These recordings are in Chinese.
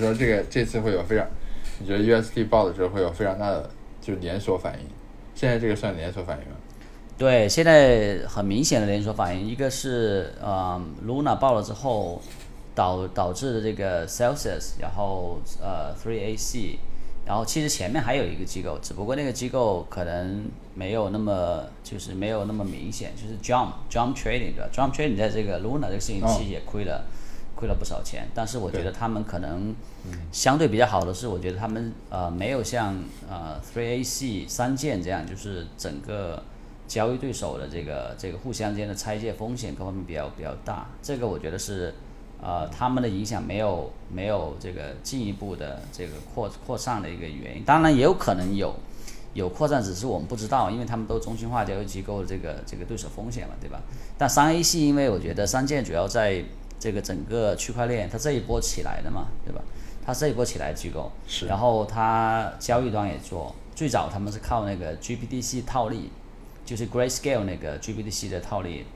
说这个这次会有非常，你觉得 USD 爆的时候会有非常大的就是连锁反应？现在这个算连锁反应吗？对，现在很明显的连锁反应，一个是呃 Luna 爆了之后导导致的这个 Celsius，然后呃 Three AC，然后其实前面还有一个机构，只不过那个机构可能没有那么就是没有那么明显，就是 Jump Jump Trading 对吧？Jump Trading 在这个 Luna 这个事情其实也亏了。亏了不少钱，但是我觉得他们可能相对比较好的是，我觉得他们呃没有像呃 Three AC 三剑这样，就是整个交易对手的这个这个互相间的拆借风险各方面比较比较大。这个我觉得是呃他们的影响没有没有这个进一步的这个扩扩散的一个原因。当然也有可能有有扩散，只是我们不知道，因为他们都中心化交易机构这个这个对手风险嘛，对吧？但三 A 系因为我觉得三剑主要在这个整个区块链，它这一波起来的嘛，对吧？它这一波起来机构，是。然后它交易端也做，最早他们是靠那个 GBDC 套利，就是 Grayscale 那个 GBDC 的套利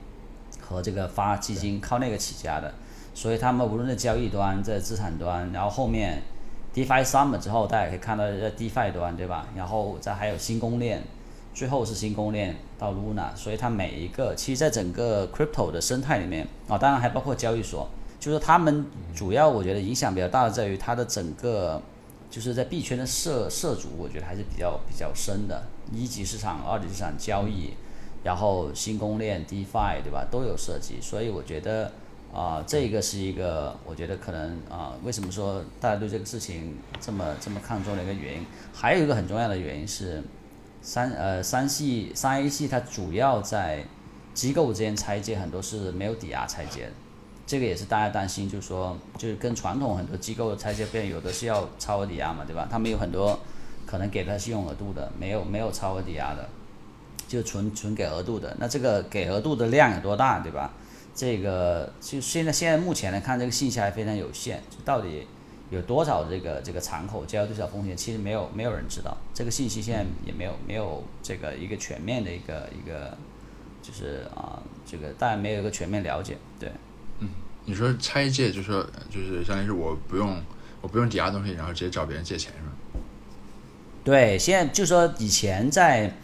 和这个发基金靠那个起家的，所以他们无论在交易端，在资产端，然后后面 DeFi Summer 之后，大家可以看到在 DeFi 端，对吧？然后再还有新公链。最后是新公链到 Luna，所以它每一个，其实在整个 crypto 的生态里面啊，当然还包括交易所，就是他们主要我觉得影响比较大的在于它的整个，就是在币圈的涉涉足，我觉得还是比较比较深的，一级市场、二级市场交易，然后新公链 DeFi 对吧，都有涉及，所以我觉得啊，这个是一个我觉得可能啊，为什么说大家对这个事情这么这么看重的一个原因，还有一个很重要的原因是。三呃三系三 A 系它主要在机构之间拆借，很多是没有抵押拆借的，这个也是大家担心，就是说就是跟传统很多机构的拆借不一样，有的是要超额抵押嘛，对吧？他们有很多可能给他信用额度的，没有没有超额抵押的，就纯纯给额度的。那这个给额度的量有多大，对吧？这个就现在现在目前来看，这个信息还非常有限，就到底。有多少这个这个敞口交易多少风险？其实没有没有人知道，这个信息现在也没有没有这个一个全面的一个一个，就是啊，这个大家没有一个全面了解。对，嗯，你说拆借，就说就是相当于是我不用我不用抵押东西，然后直接找别人借钱是吧？对，现在就说以前在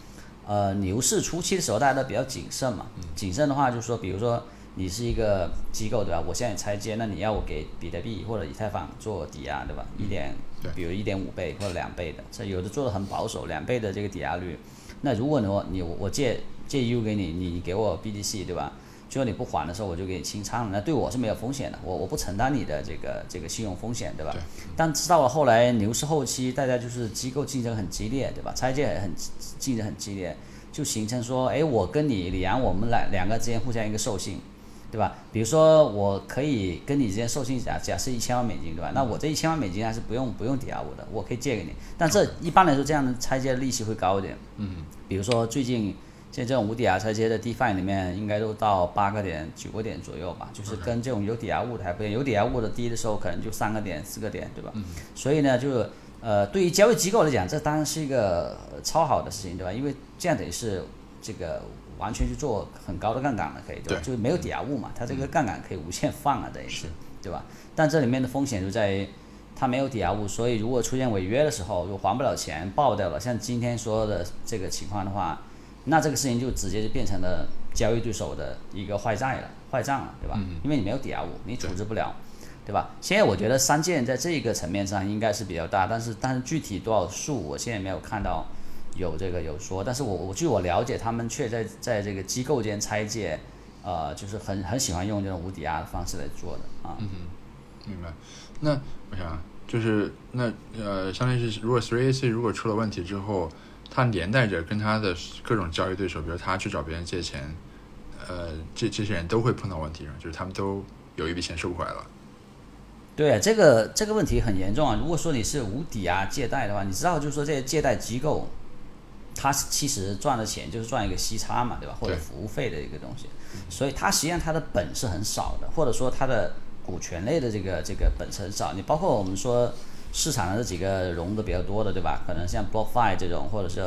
呃牛市初期的时候，大家都比较谨慎嘛。谨慎的话，就是说，比如说。你是一个机构对吧？我现在拆借，那你要我给比特币或者以太坊做抵押对吧？一点，比如一点五倍或者两倍的，这有的做的很保守，两倍的这个抵押率。那如果你你我借借 U 给你，你给我 BTC 对吧？最后你不还的时候，我就给你清仓了，那对我是没有风险的，我我不承担你的这个这个信用风险对吧？但知道了后来牛市后期，大家就是机构竞争很激烈对吧？拆借很竞争很激烈，就形成说，哎，我跟你李阳，我们两两个之间互相一个授信。对吧？比如说，我可以跟你之间授信假假设一千万美金，对吧？那我这一千万美金还是不用不用抵押物的，我可以借给你。但这一般来说，这样的拆借的利息会高一点。嗯。比如说最近现在这种无抵押拆借的 DeFi 里面，应该都到八个点、九个点左右吧。就是跟这种有抵押物的还不一样，有抵押物的低的时候可能就三个点、四个点，对吧？嗯。所以呢，就呃，对于交易机构来讲，这当然是一个超好的事情，对吧？因为这样等于是这个。完全去做很高的杠杆了，可以对吧？就是没有抵押物嘛，它这个杠杆可以无限放啊，等于是，对吧？但这里面的风险就在于它没有抵押物，所以如果出现违约的时候，如果还不了钱爆掉了，像今天说的这个情况的话，那这个事情就直接就变成了交易对手的一个坏债了、坏账了，对吧？因为你没有抵押物，你处置不了，对吧？现在我觉得三件在这个层面上应该是比较大，但是但是具体多少数，我现在没有看到。有这个有说，但是我我据我了解，他们却在在这个机构间拆借，呃，就是很很喜欢用这种无抵押的方式来做的啊。嗯哼，明白。那我想就是那呃，相当于是如果 Three AC 如果出了问题之后，它连带着跟他的各种交易对手，比如他去找别人借钱，呃，这这些人都会碰到问题，就是他们都有一笔钱收不回来了。对，这个这个问题很严重啊。如果说你是无抵押借贷的话，你知道就是说这些借贷机构。他其实赚的钱就是赚一个息差嘛，对吧？或者服务费的一个东西，所以它实际上它的本是很少的，或者说它的股权类的这个这个本是很少。你包括我们说市场上这几个融的比较多的，对吧？可能像 BlockFi 这种，或者是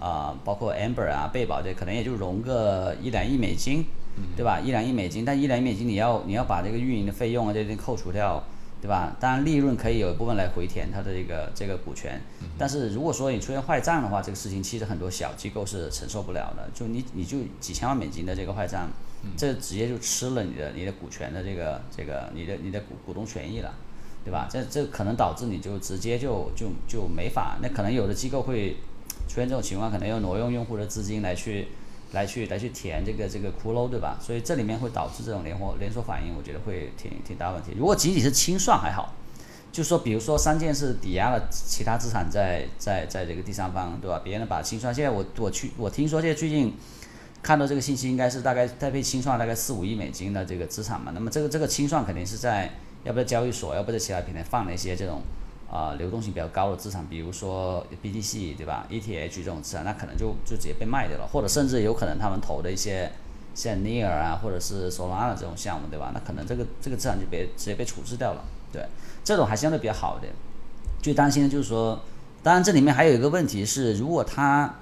啊，包括 Amber 啊、贝宝这，可能也就融个一两亿美金，对吧？一两亿美金，但一两亿美金你要你要把这个运营的费用啊这些扣除掉。对对吧？当然利润可以有一部分来回填它的这个这个股权，但是如果说你出现坏账的话，这个事情其实很多小机构是承受不了的。就你你就几千万美金的这个坏账，这直接就吃了你的你的股权的这个这个你的你的股股东权益了，对吧？这这可能导致你就直接就就就没法。那可能有的机构会出现这种情况，可能要挪用用户的资金来去。来去来去填这个这个骷髅，对吧？所以这里面会导致这种连锁连锁反应，我觉得会挺挺大问题。如果仅仅是清算还好，就说，比如说三件是抵押了其他资产在在在这个第三方，对吧？别人把清算，现在我我去我听说现在最近看到这个信息，应该是大概在被清算大概四五亿美金的这个资产嘛。那么这个这个清算肯定是在要不在交易所，要不在其他平台放了一些这种。啊，流动性比较高的资产，比如说 BTC 对吧？ETH 这种资产，那可能就就直接被卖掉了，或者甚至有可能他们投的一些像 Near 啊，或者是 Solana 这种项目，对吧？那可能这个这个资产就别直接被处置掉了。对，这种还相对比较好的。最担心的就是说，当然这里面还有一个问题是，如果他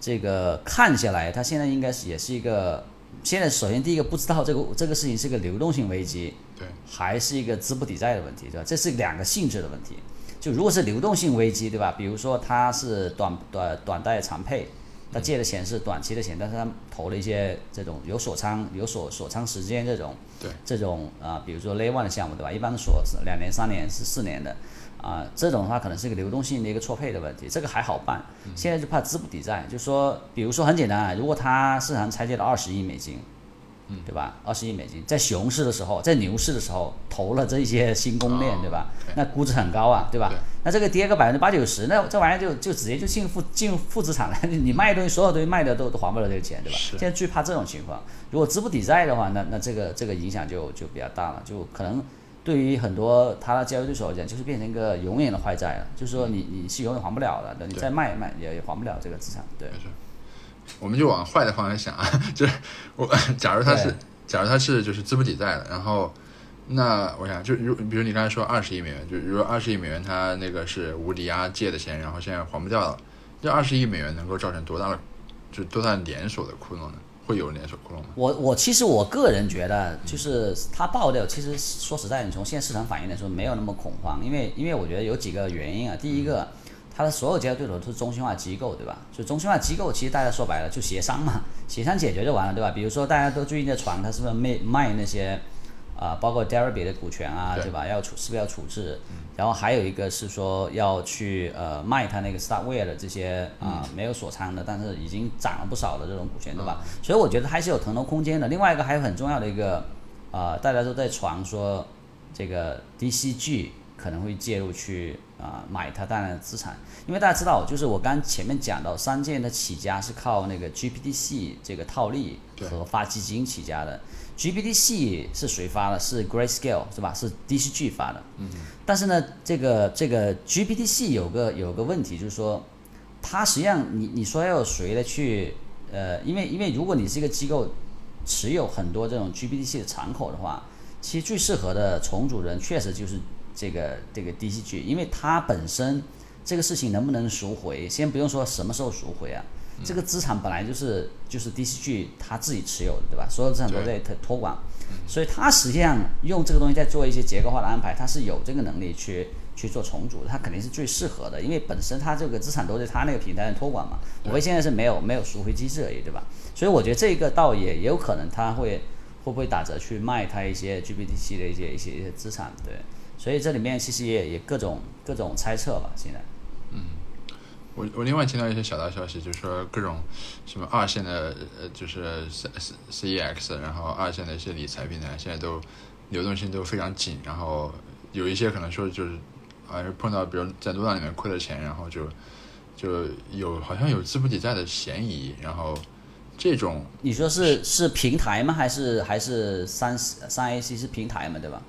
这个看下来，他现在应该是也是一个，现在首先第一个不知道这个这个事情是个流动性危机，对，还是一个资不抵债的问题，对吧？这是两个性质的问题。就如果是流动性危机，对吧？比如说他是短短短贷长配，他借的钱是短期的钱，但是他投了一些这种有锁仓、有锁锁仓时间这种，对，这种啊，比如说 One 的项目，对吧？一般锁两年、三年是四年的，啊，这种的话可能是一个流动性的一个错配的问题，这个还好办。现在就怕资不抵债，就说，比如说很简单啊，如果他市场拆借了二十亿美金。嗯，对吧？二十亿美金，在熊市的时候，在牛市的时候投了这些新公链，对吧？那估值很高啊，对吧？那这个跌个百分之八九十，那这玩意儿就就直接就进负进负资产了。你卖东西，所有东西卖的都都还不了这个钱，对吧？现在最怕这种情况。如果资不抵债的话，那那这个这个影响就就比较大了，就可能对于很多他的交易对手来讲，就是变成一个永远的坏债了。就是说你你是永远还不了的，等你再卖卖也也还不了这个资产，对。我们就往坏的方向想啊，就是我 假如他是，假如他是就是资不抵债的，然后那我想就如比如你刚才说二十亿美元，就如果二十亿美元他那个是无抵押借的钱，然后现在还不掉了，这二十亿美元能够造成多大的就多大连锁的窟窿呢？会有连锁窟窿吗？我我其实我个人觉得，就是他爆掉，其实说实在，你从现在市场反应来说，没有那么恐慌，因为因为我觉得有几个原因啊，第一个。他的所有交易对手都是中心化机构，对吧？就中心化机构，其实大家说白了就协商嘛，协商解决就完了，对吧？比如说大家都最近在传他是不是卖卖那些啊，包括 Deribit 的股权啊，对吧？要处是不是要处置？然后还有一个是说要去呃卖他那个 Starware 的这些啊没有锁仓的，但是已经涨了不少的这种股权，对吧？所以我觉得还是有腾挪空间的。另外一个还有很重要的一个啊，大家都在传说这个 DCG。可能会介入去啊买它大量的资产，因为大家知道，就是我刚前面讲到，三件的起家是靠那个 GPTC 这个套利和发基金起家的。GPTC 是谁发的？是 Grayscale 是吧？是 DCG 发的。嗯。但是呢，这个这个 GPTC 有个有个问题，就是说，它实际上你你说要谁来去呃，因为因为如果你是一个机构，持有很多这种 GPTC 的敞口的话，其实最适合的重组人确实就是。这个这个 DCG，因为它本身这个事情能不能赎回，先不用说什么时候赎回啊，这个资产本来就是就是 DCG 他自己持有的，对吧？所有资产都在托托管，所以他实际上用这个东西在做一些结构化的安排，他是有这个能力去去做重组，他肯定是最适合的，因为本身它这个资产都在它那个平台上托管嘛，无非现在是没有没有赎回机制而已，对吧？所以我觉得这个倒也也有可能他会会不会打折去卖他一些 GBTC 的一些一些一些资产，对。所以这里面其实也也各种各种猜测吧，现在。嗯，我我另外听到一些小道消息，就是说各种什么二线的呃，就是 C C C E X，然后二线的一些理财平台现在都流动性都非常紧，然后有一些可能说就是好像是碰到比如在多浪里面亏了钱，然后就就有好像有资不抵债的嫌疑，然后这种你说是是平台吗？还是还是三三 A C 是平台嘛？对吧？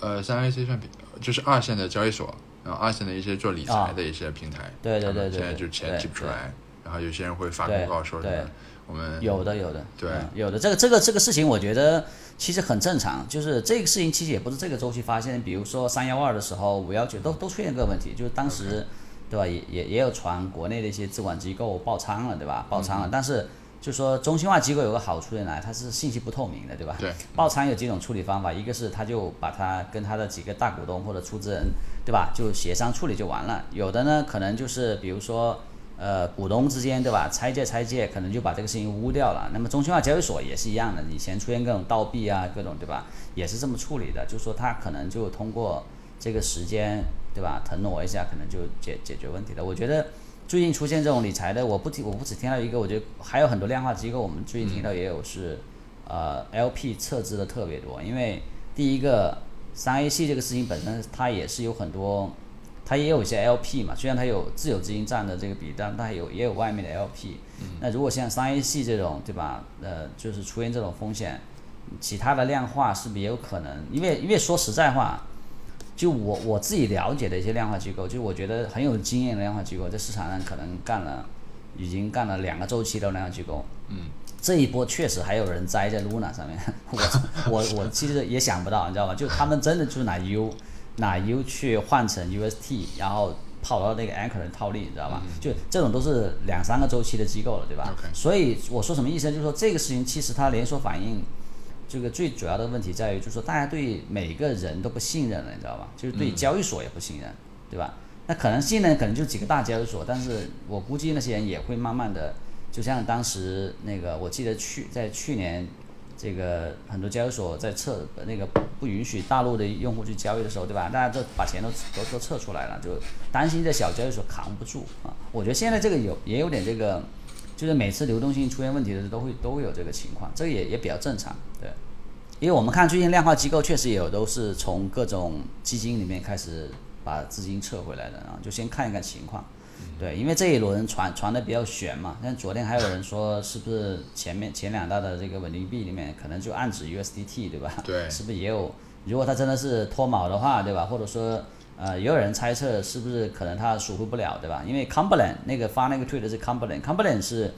呃，三 A C 算平，就是二线的交易所，然后二线的一些做理财的一些平台，对对对对，现在就钱挤不出来，然后有些人会发公告说，对，我们有的有的，对，有的这个这个这个事情，我觉得其实很正常，就是这个事情其实也不是这个周期发现，比如说三幺二的时候，五幺九都都出现这个问题，就是当时，对吧？也也也有传国内的一些资管机构爆仓了，对吧？爆仓了，但是就说中心化机构有个好处在哪？它是信息不透明的，对吧？对。爆仓有几种处理方法，一个是他就把它跟他的几个大股东或者出资人，对吧？就协商处理就完了。有的呢，可能就是比如说，呃，股东之间，对吧？拆借拆借，可能就把这个事情污掉了。那么中心化交易所也是一样的，以前出现各种倒闭啊，各种对吧？也是这么处理的，就是说他可能就通过这个时间，对吧？腾挪一下，可能就解解决问题的。我觉得。最近出现这种理财的，我不听，我不只听到一个，我觉得还有很多量化机构，我们最近听到也有是，呃，LP 撤资的特别多。因为第一个三 A 系这个事情本身，它也是有很多，它也有一些 LP 嘛，虽然它有自有资金占的这个比，但它有也有外面的 LP。那如果像三 A 系这种，对吧？呃，就是出现这种风险，其他的量化是不是也有可能？因为因为说实在话。就我我自己了解的一些量化机构，就我觉得很有经验的量化机构，在市场上可能干了，已经干了两个周期的量化机构。嗯。这一波确实还有人栽在 Luna 上面，我我我其实也想不到，你知道吧？就他们真的就是拿 U 拿 U 去换成 UST，然后跑到那个 Anchor 的套利，你知道吧？就这种都是两三个周期的机构了，对吧？所以我说什么意思？就是说这个事情其实它连锁反应。这个最主要的问题在于，就是说大家对每个人都不信任了，你知道吧？就是对交易所也不信任，对吧？那可能信任可能就几个大交易所，但是我估计那些人也会慢慢的，就像当时那个，我记得去在去年，这个很多交易所在撤那个不允许大陆的用户去交易的时候，对吧？大家都把钱都都都撤出来了，就担心这小交易所扛不住啊。我觉得现在这个有也有点这个。就是每次流动性出现问题的时候，都会都会有这个情况，这个也也比较正常，对。因为我们看最近量化机构确实也有都是从各种基金里面开始把资金撤回来的啊，就先看一看情况，对。因为这一轮传传的比较悬嘛，像昨天还有人说是不是前面前两大的这个稳定币里面可能就暗指 USDT 对吧？对。是不是也有？如果它真的是脱锚的话，对吧？或者说。呃，也有人猜测是不是可能它赎回不了，对吧？因为 Cumberland 那个发那个推的是 Cumberland，Cumberland 是，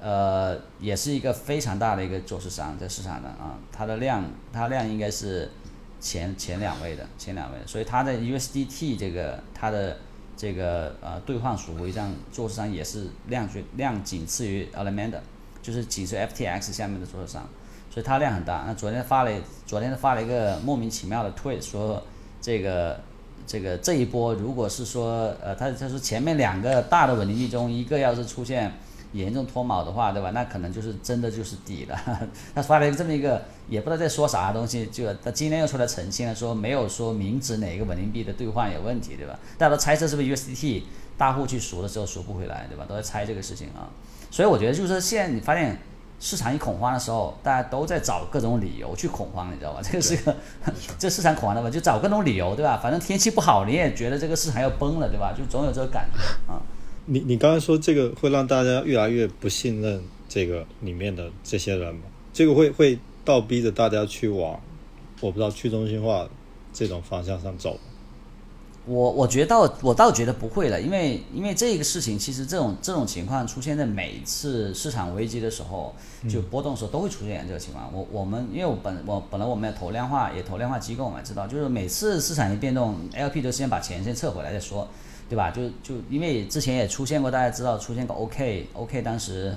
呃，也是一个非常大的一个做市商在市场的啊，它的量，它量应该是前前两位的，前两位，所以它的 USDT 这个它的这个呃兑换赎回上做市商也是量最量仅次于 Alameda，就是仅次于 FTX 下面的做市商，所以它量很大。那昨天发了，昨天发了一个莫名其妙的推说这个。这个这一波，如果是说，呃，他他说前面两个大的稳定币中，一个要是出现严重脱锚的话，对吧？那可能就是真的就是底了。他发了一个这么一个，也不知道在说啥东西，就他今天又出来澄清了，说没有说明指哪个稳定币的兑换有问题，对吧？大家都猜测是不是 USDT 大户去赎的时候赎不回来，对吧？都在猜这个事情啊。所以我觉得就是说，现在你发现。市场一恐慌的时候，大家都在找各种理由去恐慌，你知道吧？这个是个，这市场恐慌的嘛，就找各种理由，对吧？反正天气不好，你也觉得这个市场要崩了，对吧？就总有这个感觉啊。你你刚才说这个会让大家越来越不信任这个里面的这些人吗？这个会会倒逼着大家去往我不知道去中心化这种方向上走。我我觉得我倒觉得不会了，因为因为这个事情其实这种这种情况出现在每次市场危机的时候，就波动的时候都会出现这个情况。我我们因为我本我本来我们要投量化也投量化机构嘛，知道就是每次市场一变动，LP 都先把钱先撤回来再说，对吧？就就因为之前也出现过，大家知道出现过 OK OK 当时，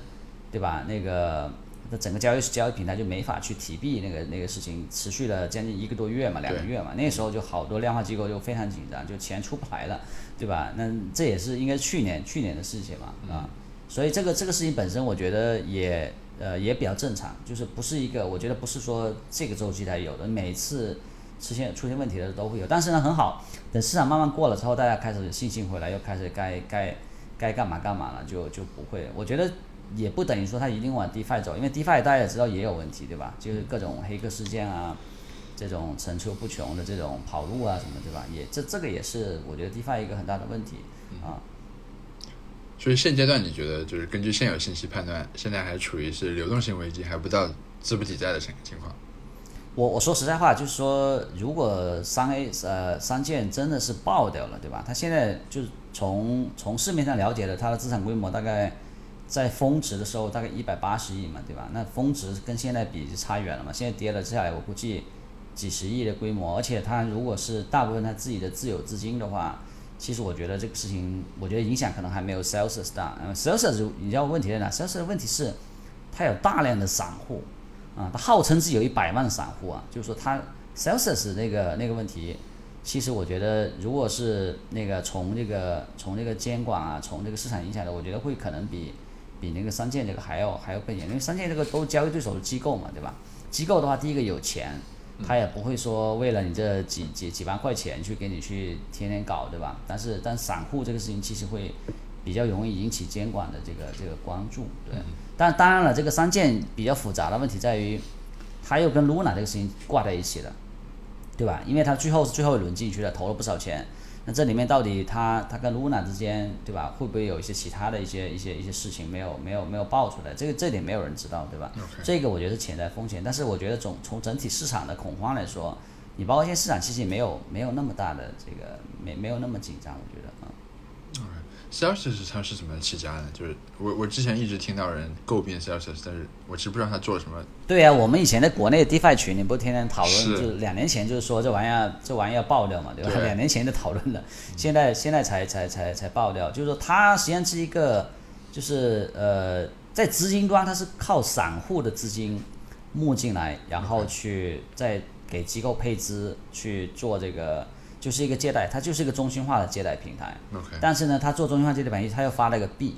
对吧？那个。那整个交易交易平台就没法去提币，那个那个事情持续了将近一个多月嘛，两个月嘛，那时候就好多量化机构就非常紧张，就钱出不来了，对吧？那这也是应该去年去年的事情嘛，啊，所以这个这个事情本身我觉得也呃也比较正常，就是不是一个我觉得不是说这个周期才有的，每次出现出现问题的都会有，但是呢很好，等市场慢慢过了之后，大家开始信心回来，又开始该该该干嘛干嘛了，就就不会，我觉得。也不等于说它一定往 DeFi 走，因为 DeFi 大家也知道也有问题，对吧？就是各种黑客事件啊，这种层出不穷的这种跑路啊什么，对吧？也这这个也是我觉得 DeFi 一个很大的问题啊。所以现阶段你觉得就是根据现有信息判断，现在还处于是流动性危机，还不到资不抵债的情情况？我我说实在话，就是说如果三 A 呃三件真的是爆掉了，对吧？它现在就是从从市面上了解的，它的资产规模大概。在峰值的时候大概一百八十亿嘛，对吧？那峰值跟现在比就差远了嘛。现在跌了下来，我估计几十亿的规模，而且它如果是大部分它自己的自有资金的话，其实我觉得这个事情，我觉得影响可能还没有 Celsius 大。嗯，Celsius 你知道问题在哪？Celsius 的问题是它有大量的散户啊，它号称是有一百万散户啊，就是说它 Celsius 那个那个问题，其实我觉得如果是那个从这个从这个监管啊，从这个市场影响的，我觉得会可能比比那个三剑这个还要还要更严，因为三剑这个都交易对手的机构嘛，对吧？机构的话，第一个有钱。他也不会说为了你这几几几万块钱去给你去天天搞，对吧？但是但散户这个事情其实会比较容易引起监管的这个这个关注，对。但当然了，这个三件比较复杂的问题在于，他又跟 Luna 这个事情挂在一起了，对吧？因为他最后是最后一轮进去的，投了不少钱。那这里面到底他他跟 Luna 之间，对吧？会不会有一些其他的一些一些一些事情没有没有没有爆出来？这个这点没有人知道，对吧？这个我觉得是潜在风险。但是我觉得总从整体市场的恐慌来说，你包括现在市场其实没有没有那么大的这个没没有那么紧张，我觉得啊。Celsius 它是怎么起家的？就是我我之前一直听到人诟病 Celsius，但是我其实不知道他做了什么。对呀，我们以前在国内 DeFi 群里不天天讨论，就是两年前就是说这玩意儿这玩意儿要爆掉嘛，对吧？两年前就讨论了，现在现在才才才才爆掉。就是说它实际上是一个，就是呃，在资金端它是靠散户的资金募进来，然后去再给机构配资去做这个。就是一个借贷，它就是一个中心化的借贷平台。OK。但是呢，它做中心化借贷平台，它又发了一个币，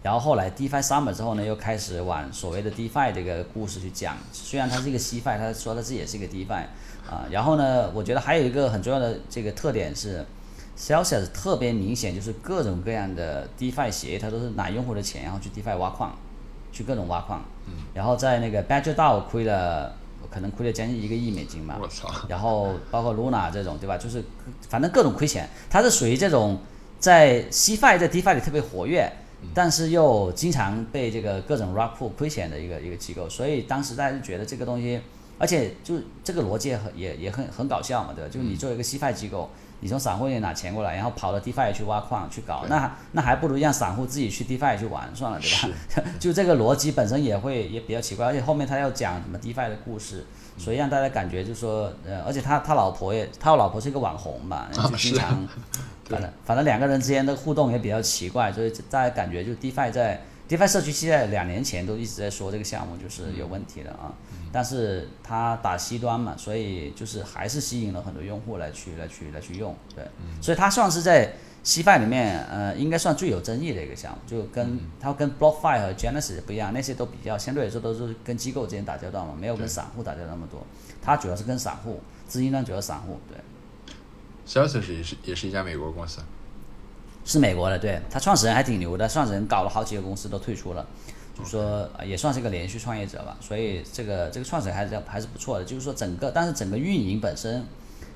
然后后来 DeFi Summer 之后呢，又开始往所谓的 DeFi 这个故事去讲。虽然它是一个 CFI，他说他自己也是一个 DeFi 啊。然后呢，我觉得还有一个很重要的这个特点是，Celsius 特别明显，就是各种各样的 DeFi 协议，它都是拿用户的钱，然后去 DeFi 挖矿，去各种挖矿。嗯。然后在那个 Badger DAO 亏了。可能亏了将近一个亿美金吧，然后包括 Luna 这种，对吧？就是反正各种亏钱，它是属于这种在 CFI 在 DeFi 里特别活跃，但是又经常被这个各种 rug pull 亏钱的一个一个机构。所以当时大家就觉得这个东西，而且就这个逻辑也很也也很很搞笑嘛，对吧？就是你作为一个 CFI 机构。你从散户那里拿钱过来，然后跑到 DeFi 去挖矿去搞，那那还不如让散户自己去 DeFi 去玩算了，对吧？就这个逻辑本身也会也比较奇怪，而且后面他要讲什么 DeFi 的故事，所以让大家感觉就是说，呃，而且他他老婆也，他老婆是一个网红嘛，就经常，反正反正两个人之间的互动也比较奇怪，所以大家感觉就 DeFi 在 DeFi 社区现在两年前都一直在说这个项目就是有问题的啊。但是它打 C 端嘛，所以就是还是吸引了很多用户来去来去来去用，对，所以它算是在 C 范里面，呃，应该算最有争议的一个项目，就跟它跟 BlockFi 和 Genesis 不一样，那些都比较相对来说都是跟机构之间打交道嘛，没有跟散户打交道那么多，它主要是跟散户，资金端主要散户，对。Celsius 也是也是一家美国公司，是美国的，对，它创始人还挺牛的，创始人搞了好几个公司都退出了。就是说也算是一个连续创业者吧，所以这个这个创始人还是还是不错的。就是说整个，但是整个运营本身，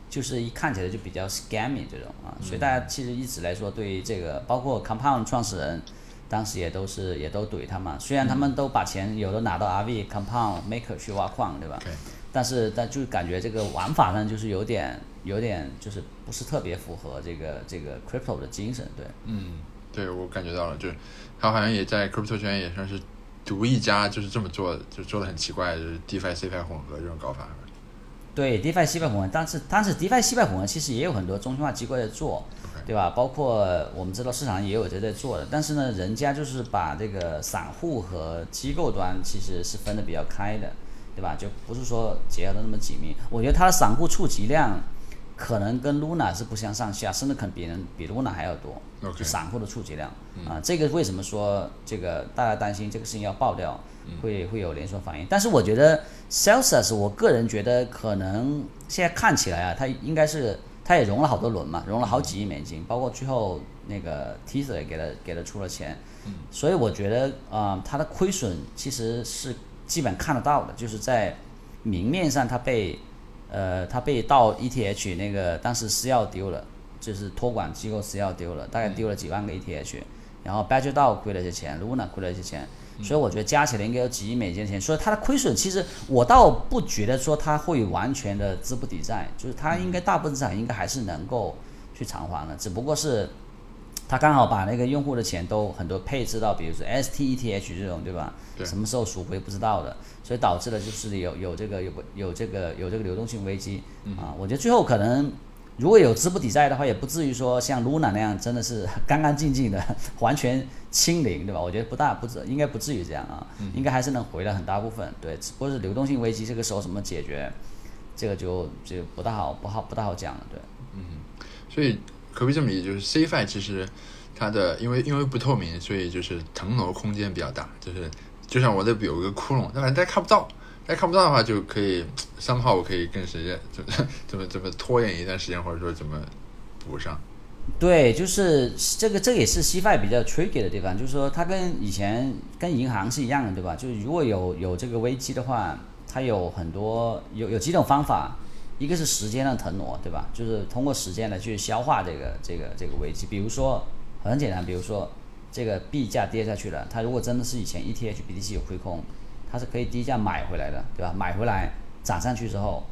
就是一看起来就比较 scammy 这种啊，所以大家其实一直来说对于这个，包括 Compound 创始人，当时也都是也都怼他嘛。虽然他们都把钱有的拿到 RV Compound Maker 去挖矿，对吧？对。但是但就感觉这个玩法上就是有点有点就是不是特别符合这个这个 Crypto 的精神，对。嗯。对，我感觉到了，就是他好像也在 crypto 圈也算是独一家，就是这么做，就做的很奇怪，就是 DeFi CFI 混合这种搞法。对，DeFi CFI 混合，但是但是 DeFi CFI 混合其实也有很多中心化机构在做，对吧？包括我们知道市场也有在在做的，但是呢，人家就是把这个散户和机构端其实是分的比较开的，对吧？就不是说结合的那么紧密。我觉得它的散户触及量。可能跟 Luna 是不相上下，甚至可能比人比 Luna 还要多，就散户的触及量啊。这个为什么说这个大家担心这个事情要爆掉，会会有连锁反应？但是我觉得 Celsius，我个人觉得可能现在看起来啊，它应该是它也融了好多轮嘛，融了好几亿美金，包括最后那个 Tether 也给了给了出了钱，所以我觉得啊，它的亏损其实是基本看得到的，就是在明面上它被。呃，他被盗 ETH 那个当时私钥丢了，就是托管机构私钥丢了，大概丢了几万个 ETH，然后 Badger DAO 亏了一些钱，Luna 亏了一些钱，所以我觉得加起来应该有几亿美金的钱，所以它的亏损其实我倒不觉得说它会完全的资不抵债，就是它应该大部分资产应该还是能够去偿还的，只不过是。他刚好把那个用户的钱都很多配置到，比如说 STETH 这种，对吧？对。什么时候赎回不知道的，所以导致了就是有有这个有有这个有这个流动性危机啊。我觉得最后可能如果有资不抵债的话，也不至于说像 Luna 那样真的是干干净净的，完全清零，对吧？我觉得不大不至，应该不至于这样啊，应该还是能回来很大部分。对，只不过是流动性危机这个时候怎么解决，这个就就不大好，不好不大好讲了，对。嗯所以可不可以这么理解，就是 CFI 其实它的因为因为不透明，所以就是腾挪空间比较大，就是就像我这有个窟窿，但反正大家看不到，哎看不到的话就可以 三号我可以跟时间怎么怎么怎么拖延一段时间，或者说怎么补上。对，就是这个，这也是 CFI 比较 tricky 的地方，就是说它跟以前跟银行是一样的，对吧？就是如果有有这个危机的话，它有很多有有几种方法，一个是时间的腾挪，对吧？就是通过时间来去消化这个这个这个危机。比如说很简单，比如说这个币价跌下去了，它如果真的是以前 ETH BTC 有亏空，它是可以低价买回来的，对吧？买回来涨上去之后，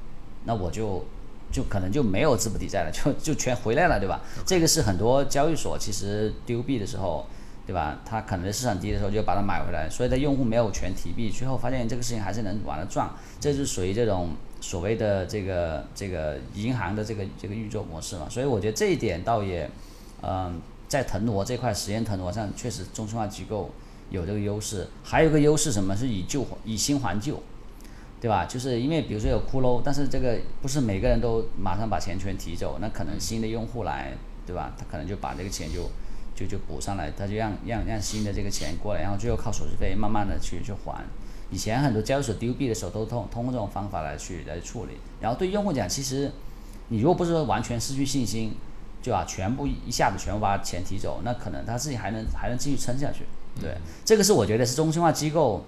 那我就。就可能就没有资不抵债了，就 就全回来了，对吧？这个是很多交易所其实丢币的时候，对吧？它可能市场低的时候就把它买回来，所以它用户没有全提币，最后发现这个事情还是能往上赚，这是属于这种所谓的这个这个银行的这个这个运作模式嘛。所以我觉得这一点倒也，嗯，在腾挪这块实验腾挪上，确实中心化机构有这个优势。还有个优势什么？是以旧以新还旧。对吧？就是因为比如说有骷髅，但是这个不是每个人都马上把钱全提走，那可能新的用户来，对吧？他可能就把这个钱就就就补上来，他就让让让新的这个钱过来，然后最后靠手续费慢慢的去去还。以前很多交易所丢币的时候都通通过这种方法来去来处理。然后对用户讲，其实你如果不是说完全失去信心，就啊全部一下子全部把钱提走，那可能他自己还能还能继续撑下去。对，这个是我觉得是中心化机构。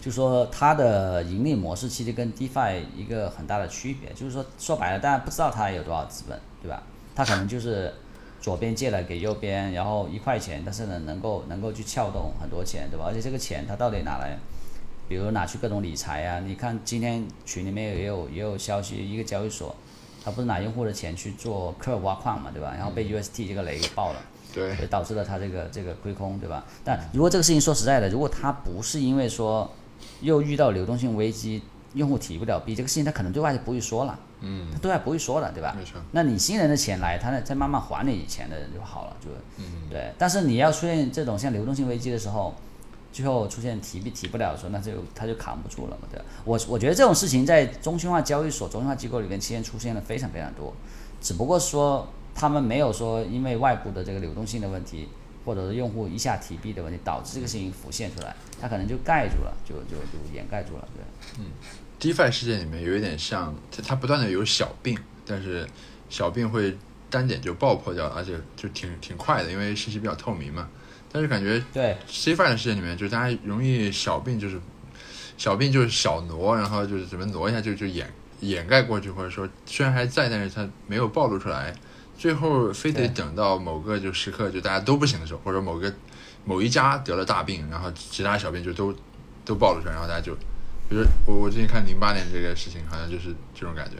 就说它的盈利模式其实跟 DeFi 一个很大的区别，就是说说白了，大家不知道它有多少资本，对吧？它可能就是左边借了给右边，然后一块钱，但是呢，能够能够去撬动很多钱，对吧？而且这个钱它到底拿来，比如拿去各种理财啊？你看今天群里面也有也有消息，一个交易所，它不是拿用户的钱去做科尔挖矿嘛，对吧？然后被 UST 这个雷给爆了，对，也导致了它这个这个亏空，对吧？但如果这个事情说实在的，如果它不是因为说又遇到流动性危机，用户提不了币，这个事情他可能对外就不会说了，嗯，他对外不会说了，对吧？没错。那你新人的钱来，他呢再慢慢还你以前的人就好了，就，嗯，对。但是你要出现这种像流动性危机的时候，最后出现提币提不了的时候，那就他就扛不住了嘛，对吧？我我觉得这种事情在中心化交易所、中心化机构里面期间出现了非常非常多，只不过说他们没有说因为外部的这个流动性的问题。或者是用户一下提币的问题，导致这个事情浮现出来，它可能就盖住了，就就就掩盖住了，对。嗯，DeFi 事件里面有一点像，它它不断的有小病，但是小病会单点就爆破掉，而且就挺挺快的，因为信息比较透明嘛。但是感觉对 CFI 的世界里面，就是大家容易小病就是小病就是小挪，然后就是怎么挪一下就就掩掩盖过去，或者说虽然还在，但是它没有暴露出来。最后非得等到某个就时刻就大家都不行的时候，或者某个某一家得了大病，然后其他小病就都都暴露出来，然后大家就，比如我我最近看零八年这个事情，好像就是这种感觉。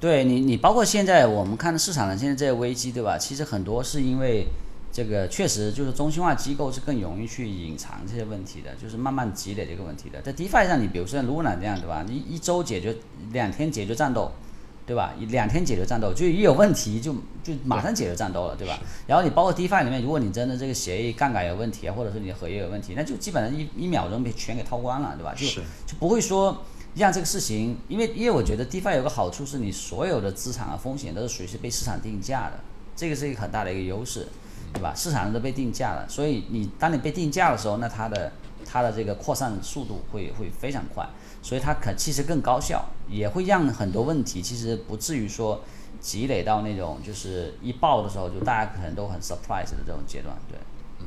对你，你包括现在我们看的市场上现在这些危机，对吧？其实很多是因为这个确实就是中心化机构是更容易去隐藏这些问题的，就是慢慢积累这个问题的。在 DeFi 上，你比如说像 Luna 这样，对吧？你一周解决，两天解决战斗。对吧？两天解决战斗，就一有问题就就马上解决战斗了，对吧？然后你包括 DeFi 里面，如果你真的这个协议杠杆有问题啊，或者是你的合约有问题，那就基本上一一秒钟被全给掏光了，对吧？就就不会说让这个事情，因为因为我觉得 DeFi 有个好处是你所有的资产啊风险都是属于是被市场定价的，这个是一个很大的一个优势，对吧？市场上都被定价了，所以你当你被定价的时候，那它的它的这个扩散速度会会非常快。所以它可其实更高效，也会让很多问题其实不至于说积累到那种就是一爆的时候就大家可能都很 surprise 的这种阶段，对。嗯。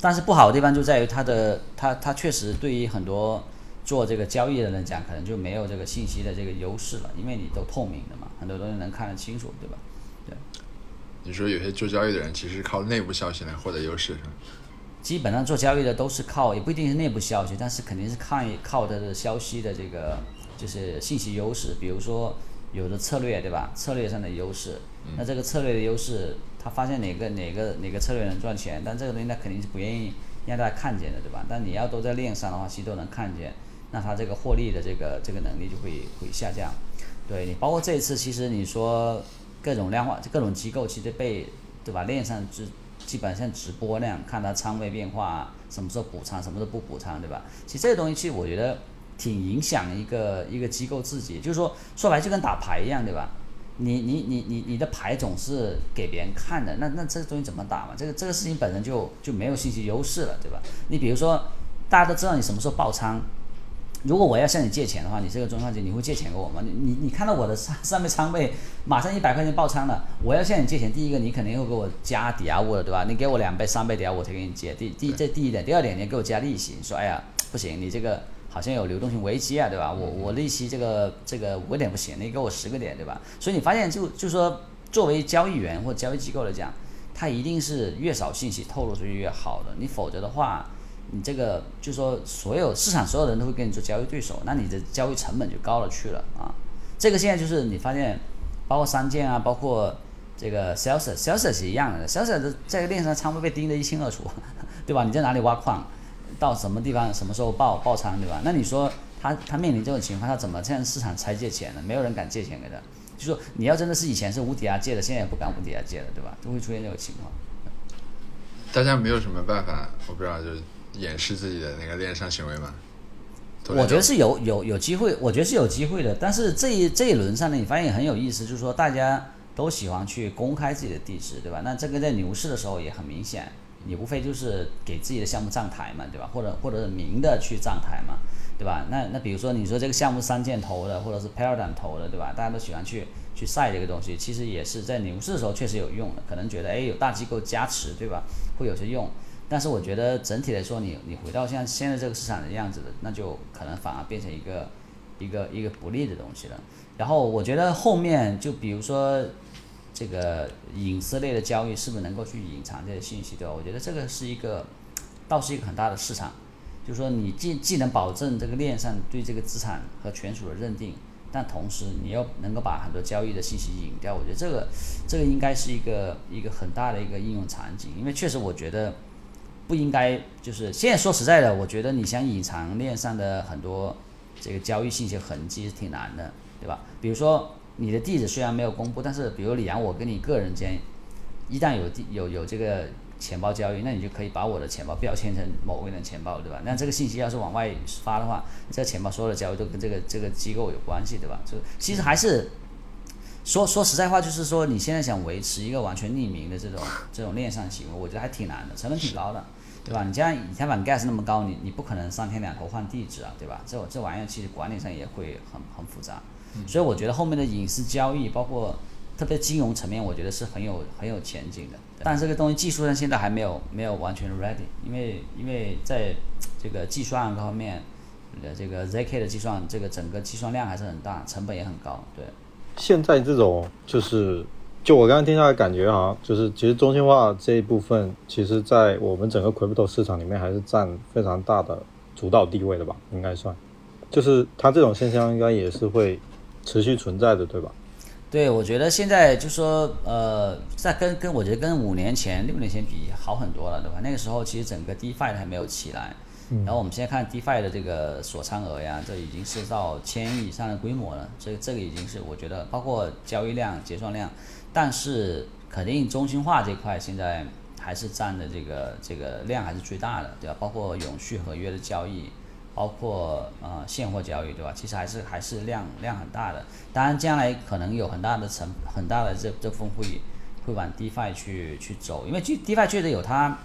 但是不好的地方就在于它的它它确实对于很多做这个交易的人讲，可能就没有这个信息的这个优势了，因为你都透明的嘛，很多东西能看得清楚，对吧？对。你说有些做交易的人其实靠内部消息来获得优势，是吧？基本上做交易的都是靠，也不一定是内部消息，但是肯定是看靠的消息的这个就是信息优势。比如说有的策略，对吧？策略上的优势，那这个策略的优势，他发现哪个哪个哪个策略能赚钱，但这个东西他肯定是不愿意让大家看见的，对吧？但你要都在链上的话，其实都能看见，那他这个获利的这个这个能力就会会下降。对你，包括这一次，其实你说各种量化各种机构其实被对吧链上就基本上直播那样看它仓位变化，什么时候补仓，什么时候不补仓，对吧？其实这个东西其实我觉得挺影响一个一个机构自己，就是说说白就跟打牌一样，对吧？你你你你你的牌总是给别人看的，那那这个东西怎么打嘛？这个这个事情本身就就没有信息优势了，对吧？你比如说大家都知道你什么时候爆仓。如果我要向你借钱的话，你这个中小姐你会借钱给我吗？你你你看到我的上上面仓位马上一百块钱爆仓了，我要向你借钱，第一个你肯定会给我加抵押物的，对吧？你给我两倍、三倍抵押我才给你借。第第这第一点，第二点你给我加利息，你说哎呀不行，你这个好像有流动性危机啊，对吧？我我利息这个这个五个点不行，你给我十个点，对吧？所以你发现就就说作为交易员或交易机构来讲，他一定是越少信息透露出去越好的，你否则的话。你这个就是说所有市场所有人都会跟你做交易对手，那你的交易成本就高了去了啊。这个现在就是你发现，包括三剑啊，包括这个 sales，sales 是一样的，sales 的这个链上仓位被盯得一清二楚，对吧？你在哪里挖矿，到什么地方，什么时候爆爆仓，对吧？那你说他他面临这种情况，他怎么向市场拆借钱呢？没有人敢借钱给他。就说你要真的是以前是无抵押借的，现在也不敢无抵押借了，对吧？都会出现这种情况。大家没有什么办法，我不知道就。掩饰自己的那个恋上行为吗？我觉得是有有有机会，我觉得是有机会的。但是这一这一轮上呢，你发现很有意思，就是说大家都喜欢去公开自己的地址，对吧？那这个在牛市的时候也很明显，你无非就是给自己的项目站台嘛，对吧？或者或者是明的去站台嘛，对吧？那那比如说你说这个项目三箭头的，或者是 Paradigm 投的，对吧？大家都喜欢去去晒这个东西，其实也是在牛市的时候确实有用的，可能觉得哎有大机构加持，对吧？会有些用。但是我觉得整体来说，你你回到像现在这个市场的样子的，那就可能反而变成一个一个一个不利的东西了。然后我觉得后面就比如说这个隐私类的交易，是不是能够去隐藏这些信息，对吧？我觉得这个是一个倒是一个很大的市场，就是说你既既能保证这个链上对这个资产和权属的认定，但同时你又能够把很多交易的信息隐掉。我觉得这个这个应该是一个一个很大的一个应用场景，因为确实我觉得。不应该，就是现在说实在的，我觉得你想隐藏链上的很多这个交易信息痕迹是挺难的，对吧？比如说你的地址虽然没有公布，但是比如李阳，我跟你个人间一旦有地有有这个钱包交易，那你就可以把我的钱包标签成某个人的钱包，对吧？那这个信息要是往外发的话，这钱包所有的交易都跟这个这个机构有关系，对吧？就其实还是。说说实在话，就是说你现在想维持一个完全匿名的这种 这种链上行为，我觉得还挺难的，成本挺高的，对吧？你像以太坊 gas 那么高，你你不可能三天两头换地址啊，对吧？这这玩意儿其实管理上也会很很复杂，所以我觉得后面的隐私交易，包括特别金融层面，我觉得是很有很有前景的。但这个东西技术上现在还没有没有完全 ready，因为因为在这个计算各方面，呃，这个 zk 的计算，这个整个计算量还是很大，成本也很高，对。现在这种就是，就我刚刚听下来感觉哈，就是其实中心化这一部分，其实在我们整个 crypto 市场里面还是占非常大的主导地位的吧，应该算。就是它这种现象应该也是会持续存在的，对吧？对，我觉得现在就说呃，在跟跟我觉得跟五年前、六年前比好很多了，对吧？那个时候其实整个 DeFi 还没有起来。然后我们现在看 DeFi 的这个锁仓额呀，这已经是到千亿以上的规模了。这这个已经是我觉得包括交易量、结算量，但是肯定中心化这块现在还是占的这个这个量还是最大的，对吧？包括永续合约的交易，包括呃现货交易，对吧？其实还是还是量量很大的。当然将来可能有很大的成很大的这这风会会往 DeFi 去去走，因为 DeFi 确实有它。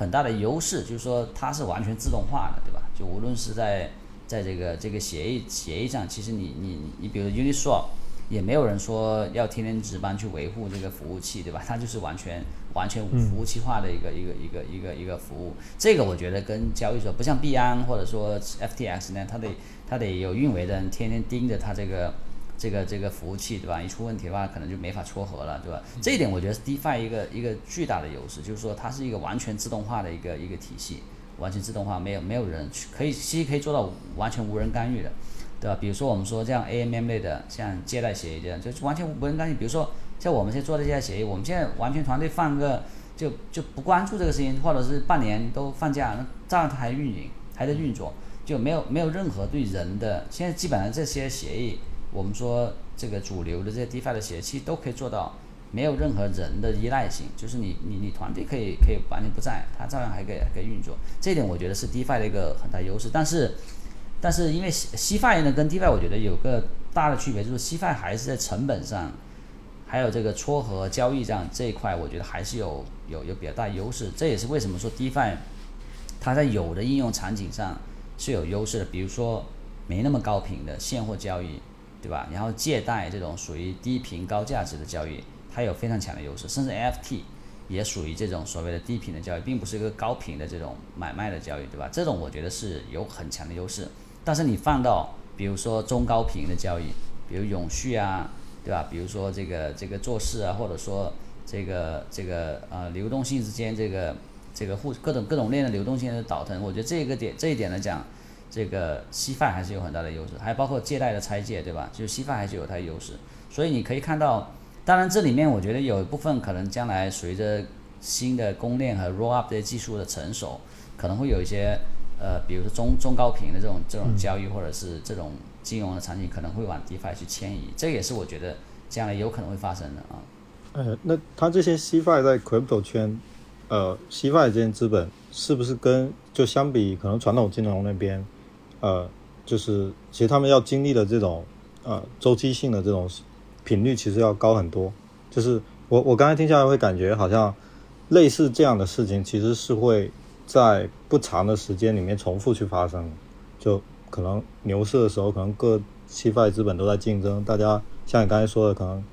很大的优势就是说它是完全自动化的，对吧？就无论是在在这个这个协议协议上，其实你你你比如 Uniswap，也没有人说要天天值班去维护这个服务器，对吧？它就是完全完全服务器化的一个一个一个一个一个服务。这个我觉得跟交易所不像币安或者说 FTX 呢，它得它得有运维的人天天盯着它这个。这个这个服务器对吧？一出问题的话，可能就没法撮合了，对吧？这一点我觉得是 DeFi 一个一个巨大的优势，就是说它是一个完全自动化的一个一个体系，完全自动化，没有没有人去可以其实可以做到完全无人干预的，对吧？比如说我们说这样 AMM 类的，像借贷协议这样，就是完全无人干预。比如说像我们现在做的这些协议，我们现在完全团队放个就就不关注这个事情，或者是半年都放假，那照样它还运营，还在运作，就没有没有任何对人的。现在基本上这些协议。我们说这个主流的这些 DeFi 的企业，其实都可以做到没有任何人的依赖性，就是你你你团队可以可以完全不在，它照样还可以还可以运作。这点我觉得是 DeFi 的一个很大优势。但是但是因为西西 i 呢跟 DeFi 我觉得有个大的区别，就是西 i 还是在成本上，还有这个撮合交易这样这一块，我觉得还是有有有比较大优势。这也是为什么说 DeFi 它在有的应用场景上是有优势的，比如说没那么高频的现货交易。对吧？然后借贷这种属于低频高价值的交易，它有非常强的优势，甚至 NFT 也属于这种所谓的低频的交易，并不是一个高频的这种买卖的交易，对吧？这种我觉得是有很强的优势。但是你放到比如说中高频的交易，比如永续啊，对吧？比如说这个这个做事啊，或者说这个这个呃流动性之间这个这个互各种各种链的流动性的倒腾，我觉得这个点这一点来讲。这个西饭还是有很大的优势，还包括借贷的拆借，对吧？就是西饭还是有它的优势，所以你可以看到，当然这里面我觉得有一部分可能将来随着新的公链和 roll up 的技术的成熟，可能会有一些呃，比如说中中高频的这种这种交易或者是这种金融的场景可能会往 DeFi 去迁移，这也是我觉得将来有可能会发生的啊。呃，那它这些西饭在 crypto 圈，呃，西饭这些资本是不是跟就相比可能传统金融那边？呃，就是其实他们要经历的这种呃周期性的这种频率，其实要高很多。就是我我刚才听下来会感觉好像类似这样的事情，其实是会在不长的时间里面重复去发生。就可能牛市的时候，可能各期外资本都在竞争，大家像你刚才说的，可能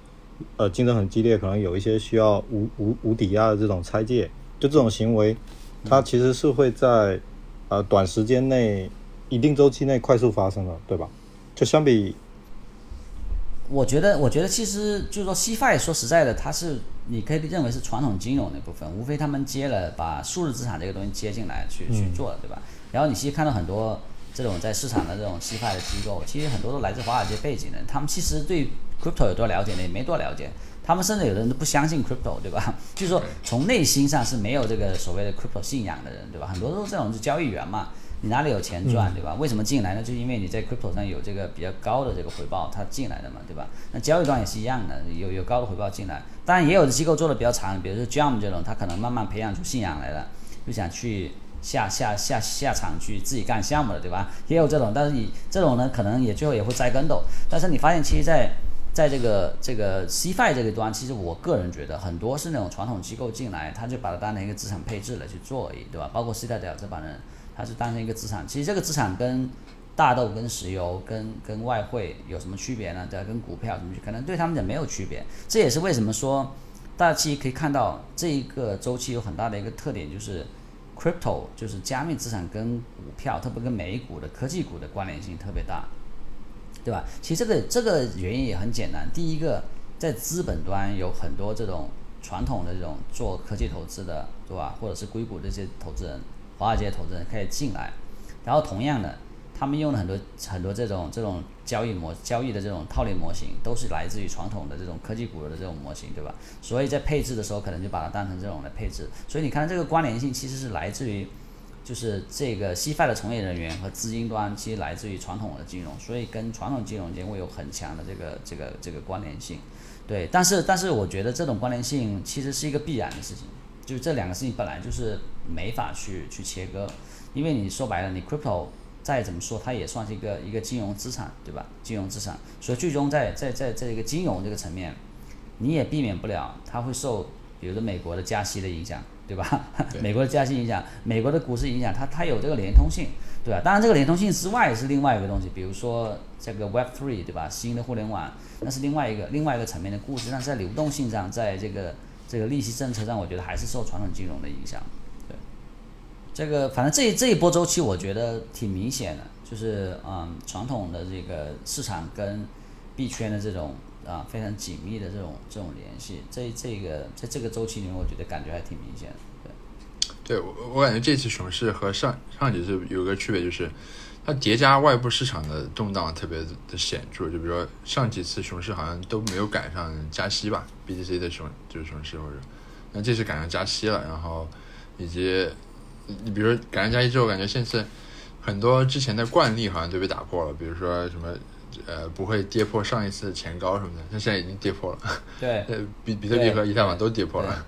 呃竞争很激烈，可能有一些需要无无无抵押的这种拆借，就这种行为，它其实是会在呃短时间内。一定周期内快速发生了，对吧？就相比，我觉得，我觉得其实就是说，C f i 说实在的，它是你可以认为是传统金融那部分，无非他们接了把数字资产这个东西接进来去去做，对吧？然后你其实看到很多这种在市场的这种 C f i 的机构，其实很多都来自华尔街背景的，他们其实对 crypto 有多了解呢？也没多了解，他们甚至有的人都不相信 crypto，对吧？就是说从内心上是没有这个所谓的 crypto 信仰的人，对吧？很多都是这种是交易员嘛。你哪里有钱赚，对吧？为什么进来呢？就因为你在 crypto 上有这个比较高的这个回报，它进来的嘛，对吧？那交易端也是一样的，有有高的回报进来。当然，也有的机构做的比较长，比如说 Jump 这种，他可能慢慢培养出信仰来了，就想去下下下下场去自己干项目了，对吧？也有这种，但是你这种呢，可能也最后也会栽跟斗。但是你发现，其实，在在这个这个 CFI 这个端，其实我个人觉得很多是那种传统机构进来，他就把它当成一个资产配置来去做而已，对吧？包括 C 代表这帮人。它是当成一个资产，其实这个资产跟大豆、跟石油、跟跟外汇有什么区别呢？对？跟股票什么？可能对他们讲没有区别。这也是为什么说大家其实可以看到这一个周期有很大的一个特点，就是 crypto 就是加密资产跟股票，特别跟美股的科技股的关联性特别大，对吧？其实这个这个原因也很简单。第一个，在资本端有很多这种传统的这种做科技投资的，对吧？或者是硅谷这些投资人。华尔街投资人可以进来，然后同样的，他们用了很多很多这种这种交易模交易的这种套利模型，都是来自于传统的这种科技股的这种模型，对吧？所以在配置的时候，可能就把它当成这种来配置。所以你看这个关联性其实是来自于，就是这个西发的从业人员和资金端其实来自于传统的金融，所以跟传统金融间会有很强的这个这个这个关联性。对，但是但是我觉得这种关联性其实是一个必然的事情。就这两个事情本来就是没法去去切割，因为你说白了，你 crypto 再怎么说，它也算是一个一个金融资产，对吧？金融资产，所以最终在在在在一个金融这个层面，你也避免不了它会受，比如说美国的加息的影响，对吧？美国的加息影响，美国的股市影响，它它有这个连通性，对吧？当然这个连通性之外是另外一个东西，比如说这个 Web Three，对吧？新的互联网，那是另外一个另外一个层面的故事，但是在流动性上，在这个。这个利息政策上，我觉得还是受传统金融的影响。这个反正这这一波周期，我觉得挺明显的，就是嗯，传统的这个市场跟币圈的这种啊非常紧密的这种这种联系，这这个在这个周期里面，我觉得感觉还挺明显的。对，对我我感觉这次熊市和上上几次有个区别就是。它叠加外部市场的动荡特别的显著，就比如说上几次熊市好像都没有赶上加息吧，BTC 的熊就是熊市或者，那这次赶上加息了，然后以及你比如说赶上加息之后，感觉现在很多之前的惯例好像都被打破了，比如说什么呃不会跌破上一次前高什么的，但现在已经跌破了。对 呃，比比特币和以太坊都跌破了，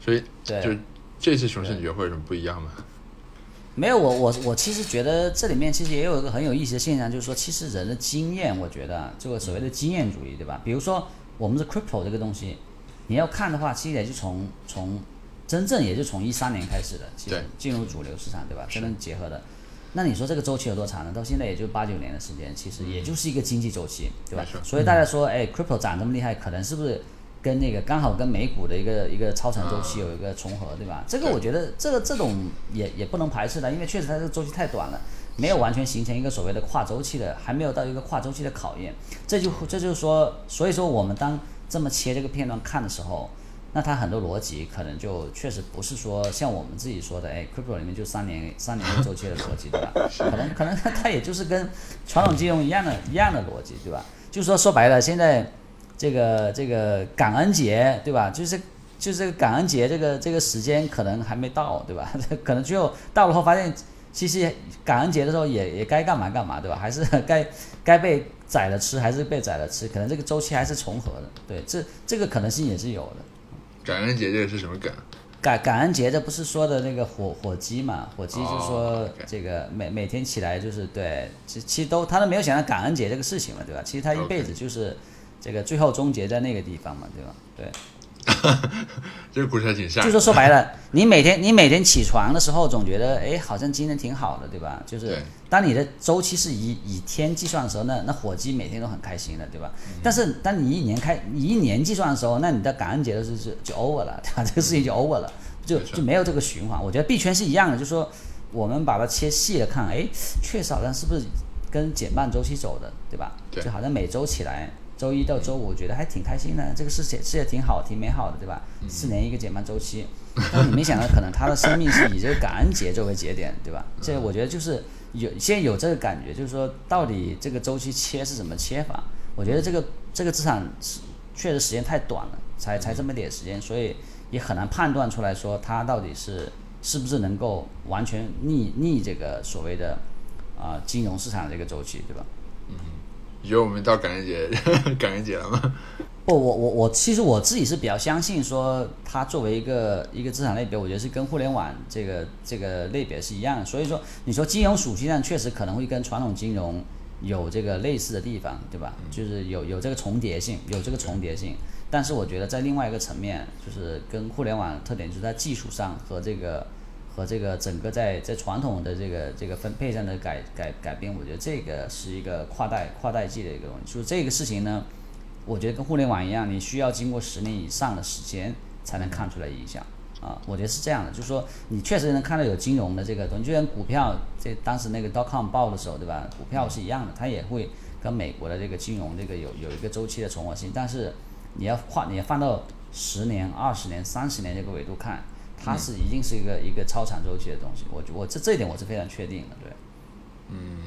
所以对就这次熊市你觉得会有什么不一样吗？没有，我我我其实觉得这里面其实也有一个很有意思的现象，就是说，其实人的经验，我觉得这个所谓的经验主义，对吧？比如说我们的 crypto 这个东西，你要看的话，其实也就从从真正也就从一三年开始的，其实进入主流市场，对吧？真正结合的。那你说这个周期有多长呢？到现在也就八九年的时间，其实也就是一个经济周期，对吧？所以大家说，哎，crypto 涨这么厉害，可能是不是跟那个刚好跟美股的一个一个超长周期有一个重合，对吧？这个我觉得这个这种也也不能排斥的，因为确实它这个周期太短了，没有完全形成一个所谓的跨周期的，还没有到一个跨周期的考验。这就这就是说，所以说我们当这么切这个片段看的时候，那它很多逻辑可能就确实不是说像我们自己说的，哎，crypto 里面就三年三年周期的逻辑，对吧？可能可能它也就是跟传统金融一样的一样的逻辑，对吧？就是说说白了，现在这个这个感恩节，对吧？就是就是这个感恩节这个这个时间可能还没到，对吧？可能最后到了后发现，其实感恩节的时候也也该干嘛干嘛，对吧？还是 该该被宰了吃，还是被宰了吃，可能这个周期还是重合的，对，这这个可能性也是有的。感恩节这个是什么梗？感感恩节这不是说的那个火火鸡嘛？火鸡就是说这个每每天起来就是对，其其实都他都没有想到感恩节这个事情嘛，对吧？其实他一辈子就是这个最后终结在那个地方嘛，对吧？对。这个故事还挺吓人。就是说白了，你每天你每天起床的时候，总觉得哎，好像今天挺好的，对吧？就是当你的周期是以以天计算的时候，那那火鸡每天都很开心的，对吧？但是当你一年开你一年计算的时候，那你的感恩节的时候就就 over 了，对吧？这个事情就 over 了，就就没有这个循环。我觉得币圈是一样的，就是说我们把它切细了看，哎，确实好像是不是跟减半周期走的，对吧？对就好像每周起来。周一到周五，我觉得还挺开心的，这个世界世界挺好，挺美好的，对吧？四年一个减半周期，但你没想到，可能他的生命是以这个感恩节作为节点，对吧？这我觉得就是有现在有这个感觉，就是说到底这个周期切是怎么切法？我觉得这个这个资产是确实时间太短了，才才这么点时间，所以也很难判断出来说它到底是是不是能够完全逆逆这个所谓的啊、金融市场这个周期，对吧？你觉得我们到感恩节 感恩节了吗？不，我我我其实我自己是比较相信说，它作为一个一个资产类别，我觉得是跟互联网这个这个类别是一样的。所以说，你说金融属性上确实可能会跟传统金融有这个类似的地方，对吧？就是有有这个重叠性，有这个重叠性。但是我觉得在另外一个层面，就是跟互联网特点就是在技术上和这个和这个整个在在传统的这个这个分配上的改改改变，我觉得这个是一个跨代跨代际的一个东西。就是这个事情呢。我觉得跟互联网一样，你需要经过十年以上的时间才能看出来影响啊。我觉得是这样的，就是说你确实能看到有金融的这个东西，就像股票，这当时那个 dot com 爆的时候，对吧？股票是一样的，它也会跟美国的这个金融这个有有一个周期的重合性，但是你要跨，你要放到十年、二十年、三十年这个维度看，它是一定是一个一个超长周期的东西。我我这这一点我是非常确定的，对。嗯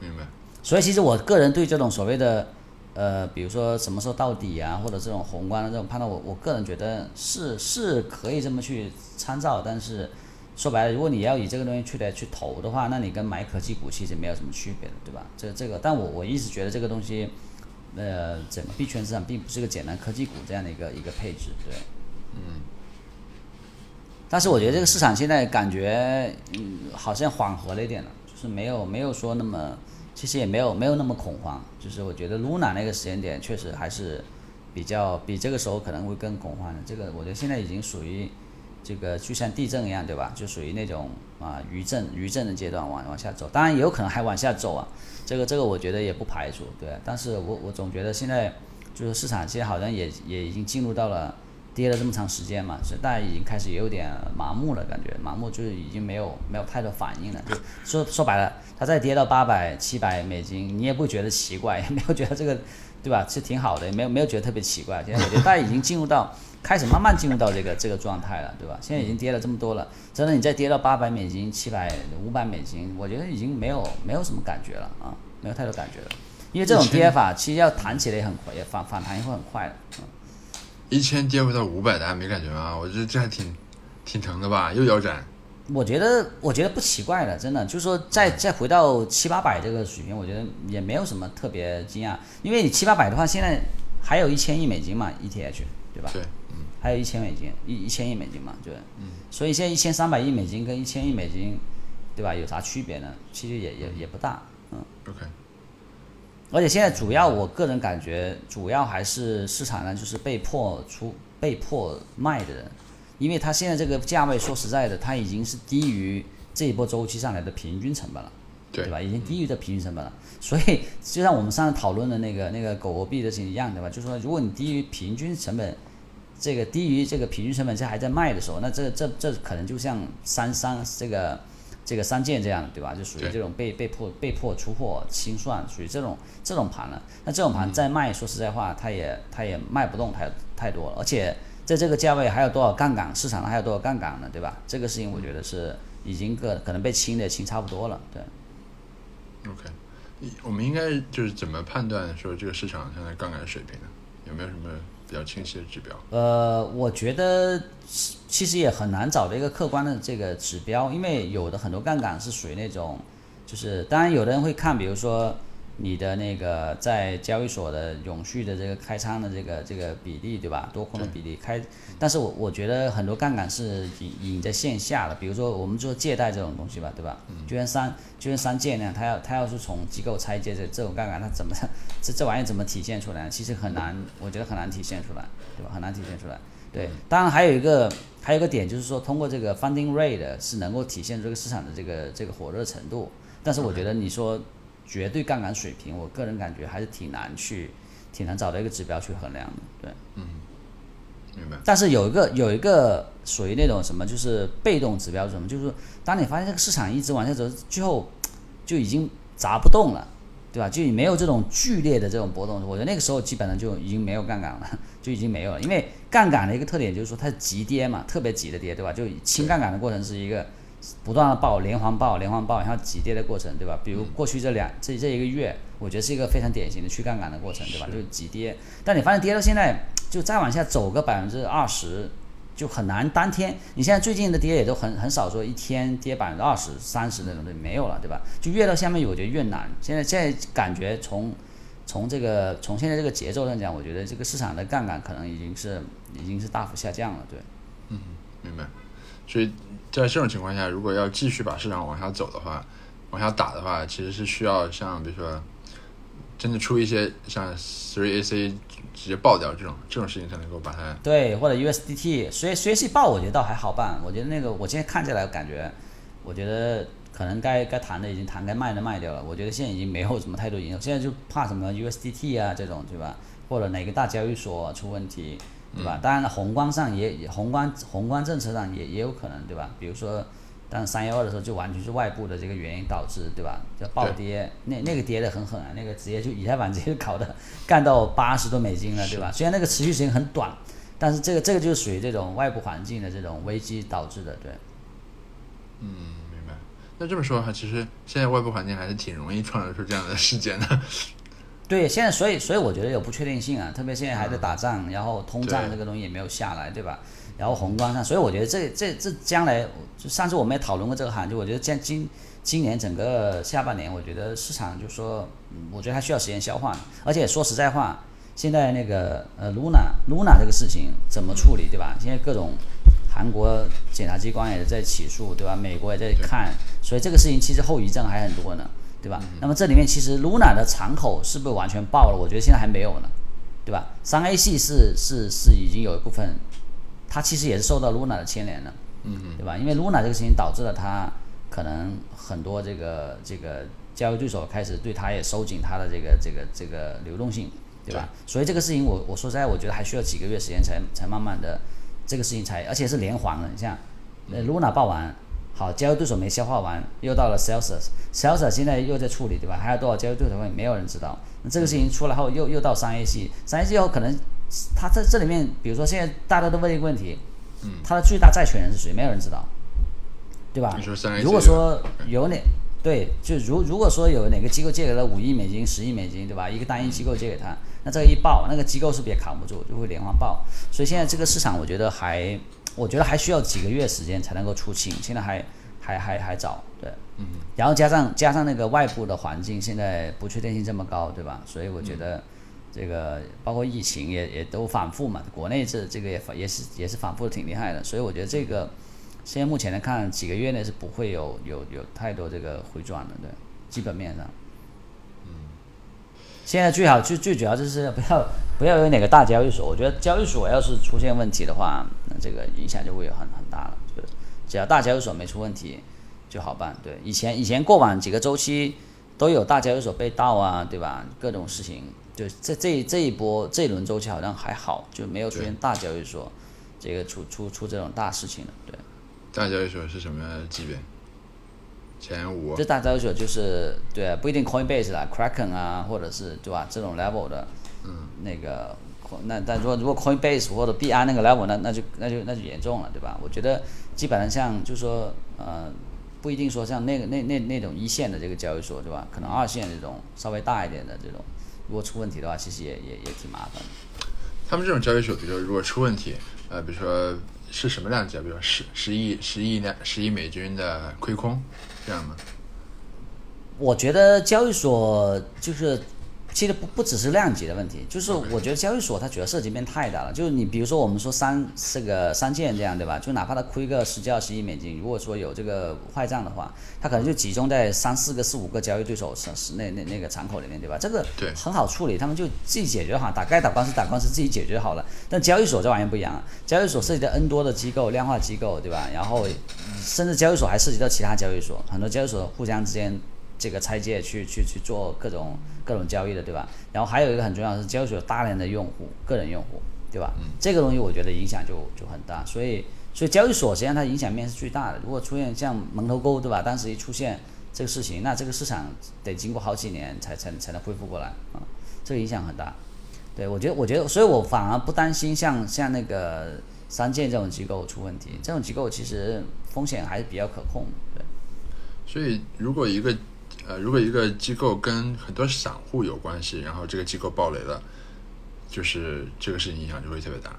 明白。所以其实我个人对这种所谓的呃，比如说什么时候到底啊，或者这种宏观的这种判断，我我个人觉得是是可以这么去参照，但是说白了，如果你要以这个东西去来去投的话，那你跟买科技股其实没有什么区别的，对吧？这这个，但我我一直觉得这个东西，呃，整个币圈市场并不是个简单科技股这样的一个一个配置，对。嗯。但是我觉得这个市场现在感觉，嗯，好像缓和了一点了，就是没有没有说那么，其实也没有没有那么恐慌，就是我觉得 Luna 那个时间点确实还是比较比这个时候可能会更恐慌的。这个我觉得现在已经属于这个就像地震一样，对吧？就属于那种啊余震余震的阶段往往下走，当然也有可能还往下走啊。这个这个我觉得也不排除，对。但是我我总觉得现在就是市场现在好像也也已经进入到了。跌了这么长时间嘛，所以大家已经开始有点麻木了，感觉麻木就是已经没有没有太多反应了。就说说白了，它再跌到八百、七百美金，你也不觉得奇怪，也没有觉得这个，对吧？是挺好的，也没有没有觉得特别奇怪。现在我觉得大家已经进入到开始慢慢进入到这个这个状态了，对吧？现在已经跌了这么多了，真的你再跌到八百美金、七百、五百美金，我觉得已经没有没有什么感觉了啊，没有太多感觉了。因为这种跌法其实要弹起来也很快，也反反弹也会很快的。嗯一千跌回到五百，大家没感觉吗？我觉得这还挺挺疼的吧，又腰斩。我觉得我觉得不奇怪了，真的就是说再再回到七八百这个水平，我觉得也没有什么特别惊讶，因为你七八百的话，现在还有一千亿美金嘛，ETH 对吧？对，嗯，还有一千美金，一一千亿美金嘛，对，嗯，所以现在一千三百亿美金跟一千亿美金，对吧？有啥区别呢？其实也也也不大，嗯。OK，而且现在主要我个人感觉，主要还是市场上就是被迫出、被迫卖的人，因为他现在这个价位，说实在的，他已经是低于这一波周期上来的平均成本了，对吧？已经低于这平均成本了。所以就像我们上次讨论的那个那个狗狗币的事情一样，对吧？就是说，如果你低于平均成本，这个低于这个平均成本，这还在卖的时候，那这这这可能就像三三这个这个三剑这样，对吧？就属于这种被被迫被迫出货清算，属于这种这种盘了。那这种盘再卖，说实在话，它也它也卖不动太太多了，而且在这个价位还有多少杠杆，市场上还有多少杠杆呢，对吧？这个事情我觉得是已经个可能被清的清差不多了，对。OK，我们应该就是怎么判断说这个市场现在杠杆水平呢？有没有什么比较清晰的指标？呃，我觉得其其实也很难找到一个客观的这个指标，因为有的很多杠杆是属于那种，就是当然有的人会看，比如说你的那个在交易所的永续的这个开仓的这个这个比例，对吧？多空的比例开，但是我我觉得很多杠杆是隐隐在线下的，比如说我们做借贷这种东西吧，对吧？就像三就像三借那样，他要他要是从机构拆借这这种杠杆，他怎么 这这玩意怎么体现出来？其实很难，我觉得很难体现出来，对吧？很难体现出来。对，当然还有一个还有一个点就是说，通过这个 funding rate 是能够体现这个市场的这个这个火热程度。但是我觉得你说绝对杠杆水平，我个人感觉还是挺难去挺难找到一个指标去衡量的。对，嗯明白？但是有一个有一个属于那种什么，就是被动指标是什么，就是当你发现这个市场一直往下走，最后就已经砸不动了。对吧？就你没有这种剧烈的这种波动，我觉得那个时候基本上就已经没有杠杆了，就已经没有了。因为杠杆的一个特点就是说它急跌嘛，特别急的跌，对吧？就轻杠杆的过程是一个不断的爆，连环爆，连环爆，然后急跌的过程，对吧？比如过去这两这这一个月，我觉得是一个非常典型的去杠杆的过程，对吧？就是急跌，但你发现跌到现在，就再往下走个百分之二十。就很难当天，你现在最近的跌也都很很少说一天跌百分之二十、三十那种的没有了，对吧？就越到下面，我觉得越难。现在现在感觉从从这个从现在这个节奏上讲，我觉得这个市场的杠杆可能已经是已经是大幅下降了，对。嗯明白。所以在这种情况下，如果要继续把市场往下走的话，往下打的话，其实是需要像比如说，真的出一些像 Three AC 直接爆掉这种这种事情，才能够把它对，或者 USDT，随随系爆我觉得倒还好办。我觉得那个我今天看起来感觉，我觉得可能该该谈的已经谈，该卖的卖掉了。我觉得现在已经没有什么太多影响，现在就怕什么 USDT 啊这种，对吧？或者哪个大交易所出问题，对吧？当然了宏观上也也宏观宏观政策上也也有可能，对吧？比如说。但三幺二的时候就完全是外部的这个原因导致，对吧？叫暴跌，那那个跌得很狠啊，那个直接就以太坊直接搞的 干到八十多美金了，对吧？虽然那个持续时间很短，但是这个这个就是属于这种外部环境的这种危机导致的，对。嗯。那这么说的话，其实现在外部环境还是挺容易创造出这样的事件的。对，现在所以所以我觉得有不确定性啊，特别现在还在打仗，然后通胀这个东西也没有下来，对吧？然后宏观上，所以我觉得这这这将来，就上次我们也讨论过这个行情，我觉得今今今年整个下半年，我觉得市场就说，嗯，我觉得还需要时间消化，而且说实在话，现在那个呃 Luna Luna 这个事情怎么处理，对吧？现在各种韩国检察机关也在起诉，对吧？美国也在看，所以这个事情其实后遗症还很多呢，对吧？那么这里面其实 Luna 的敞口是不是完全爆了？我觉得现在还没有呢，对吧？三 A 系是是是已经有一部分，它其实也是受到 Luna 的牵连的，嗯对吧？因为 Luna 这个事情导致了它可能很多这个这个交易对手开始对它也收紧它的这个这个这个流动性，对吧？所以这个事情我我说实在，我觉得还需要几个月时间才才慢慢的这个事情才，而且是连环的。你像呃 Luna 爆完，好交易对手没消化完，又到了 Celsius，Celsius 现在又在处理，对吧？还有多少交易对手会没有人知道。那这个事情出来后，又又到三 A 系，三 A 系后可能他在这里面，比如说现在大家都问一个问题，嗯，他的最大债权人是谁？没有人知道，对吧如果说有哪对，就如如果说有哪个机构借给了五亿美金、十亿美金，对吧？一个单一机构借给他，那这个一爆，那个机构是不是也扛不住，就会连环爆？所以现在这个市场，我觉得还，我觉得还需要几个月时间才能够出清。现在还还还还早，对。嗯。然后加上加上那个外部的环境，现在不确定性这么高，对吧？所以我觉得这个包括疫情也也都反复嘛，国内这这个也反也是也是反复的挺厉害的，所以我觉得这个现在目前来看，几个月内是不会有有有太多这个回转的，对，基本面上。现在最好最最主要就是不要不要有哪个大交易所，我觉得交易所要是出现问题的话，那这个影响就会有很很大了。就是只要大交易所没出问题就好办。对，以前以前过往几个周期都有大交易所被盗啊，对吧？各种事情，就这这这一波这一轮周期好像还好，就没有出现大交易所这个出出出这种大事情了。对，大交易所是什么级别？前五，这大交易所就是对，不一定 Coinbase 啦，Kraken 啊，或者是对吧？这种 level 的，嗯，那个，那但如果如果 Coinbase 或者币安那个 level，那那就那就那就严重了，对吧？我觉得基本上像就是说，呃，不一定说像那个那那那种一线的这个交易所，对吧？可能二线这种稍微大一点的这种，如果出问题的话，其实也也也挺麻烦的。他们这种交易所，比如说如果出问题，呃，比如说是什么量级啊？比如说十十亿十亿两十亿美金的亏空。这样吗？我觉得交易所就是，其实不不只是量级的问题，就是我觉得交易所它主要涉及面太大了。就是你比如说我们说三这个三件这样对吧？就哪怕它亏个十几二十亿美金，如果说有这个坏账的话，它可能就集中在三四个四五个交易对手是是那那那个敞口里面对吧？这个很好处理，他们就自己解决好，打该打官司打官司自己解决好了。但交易所这玩意儿不一样，交易所涉及到 N 多的机构、量化机构对吧？然后。甚至交易所还涉及到其他交易所，很多交易所互相之间这个拆借去去去做各种各种交易的，对吧？然后还有一个很重要的是交易所有大量的用户，个人用户，对吧？这个东西我觉得影响就就很大，所以所以交易所实际上它影响面是最大的。如果出现像门头沟，对吧？当时一出现这个事情，那这个市场得经过好几年才才才能恢复过来啊，这个影响很大。对我觉得我觉得，所以我反而不担心像像那个三建这种机构出问题，这种机构其实。风险还是比较可控的，对。所以，如果一个呃，如果一个机构跟很多散户有关系，然后这个机构暴雷了，就是这个事情影响就会特别大。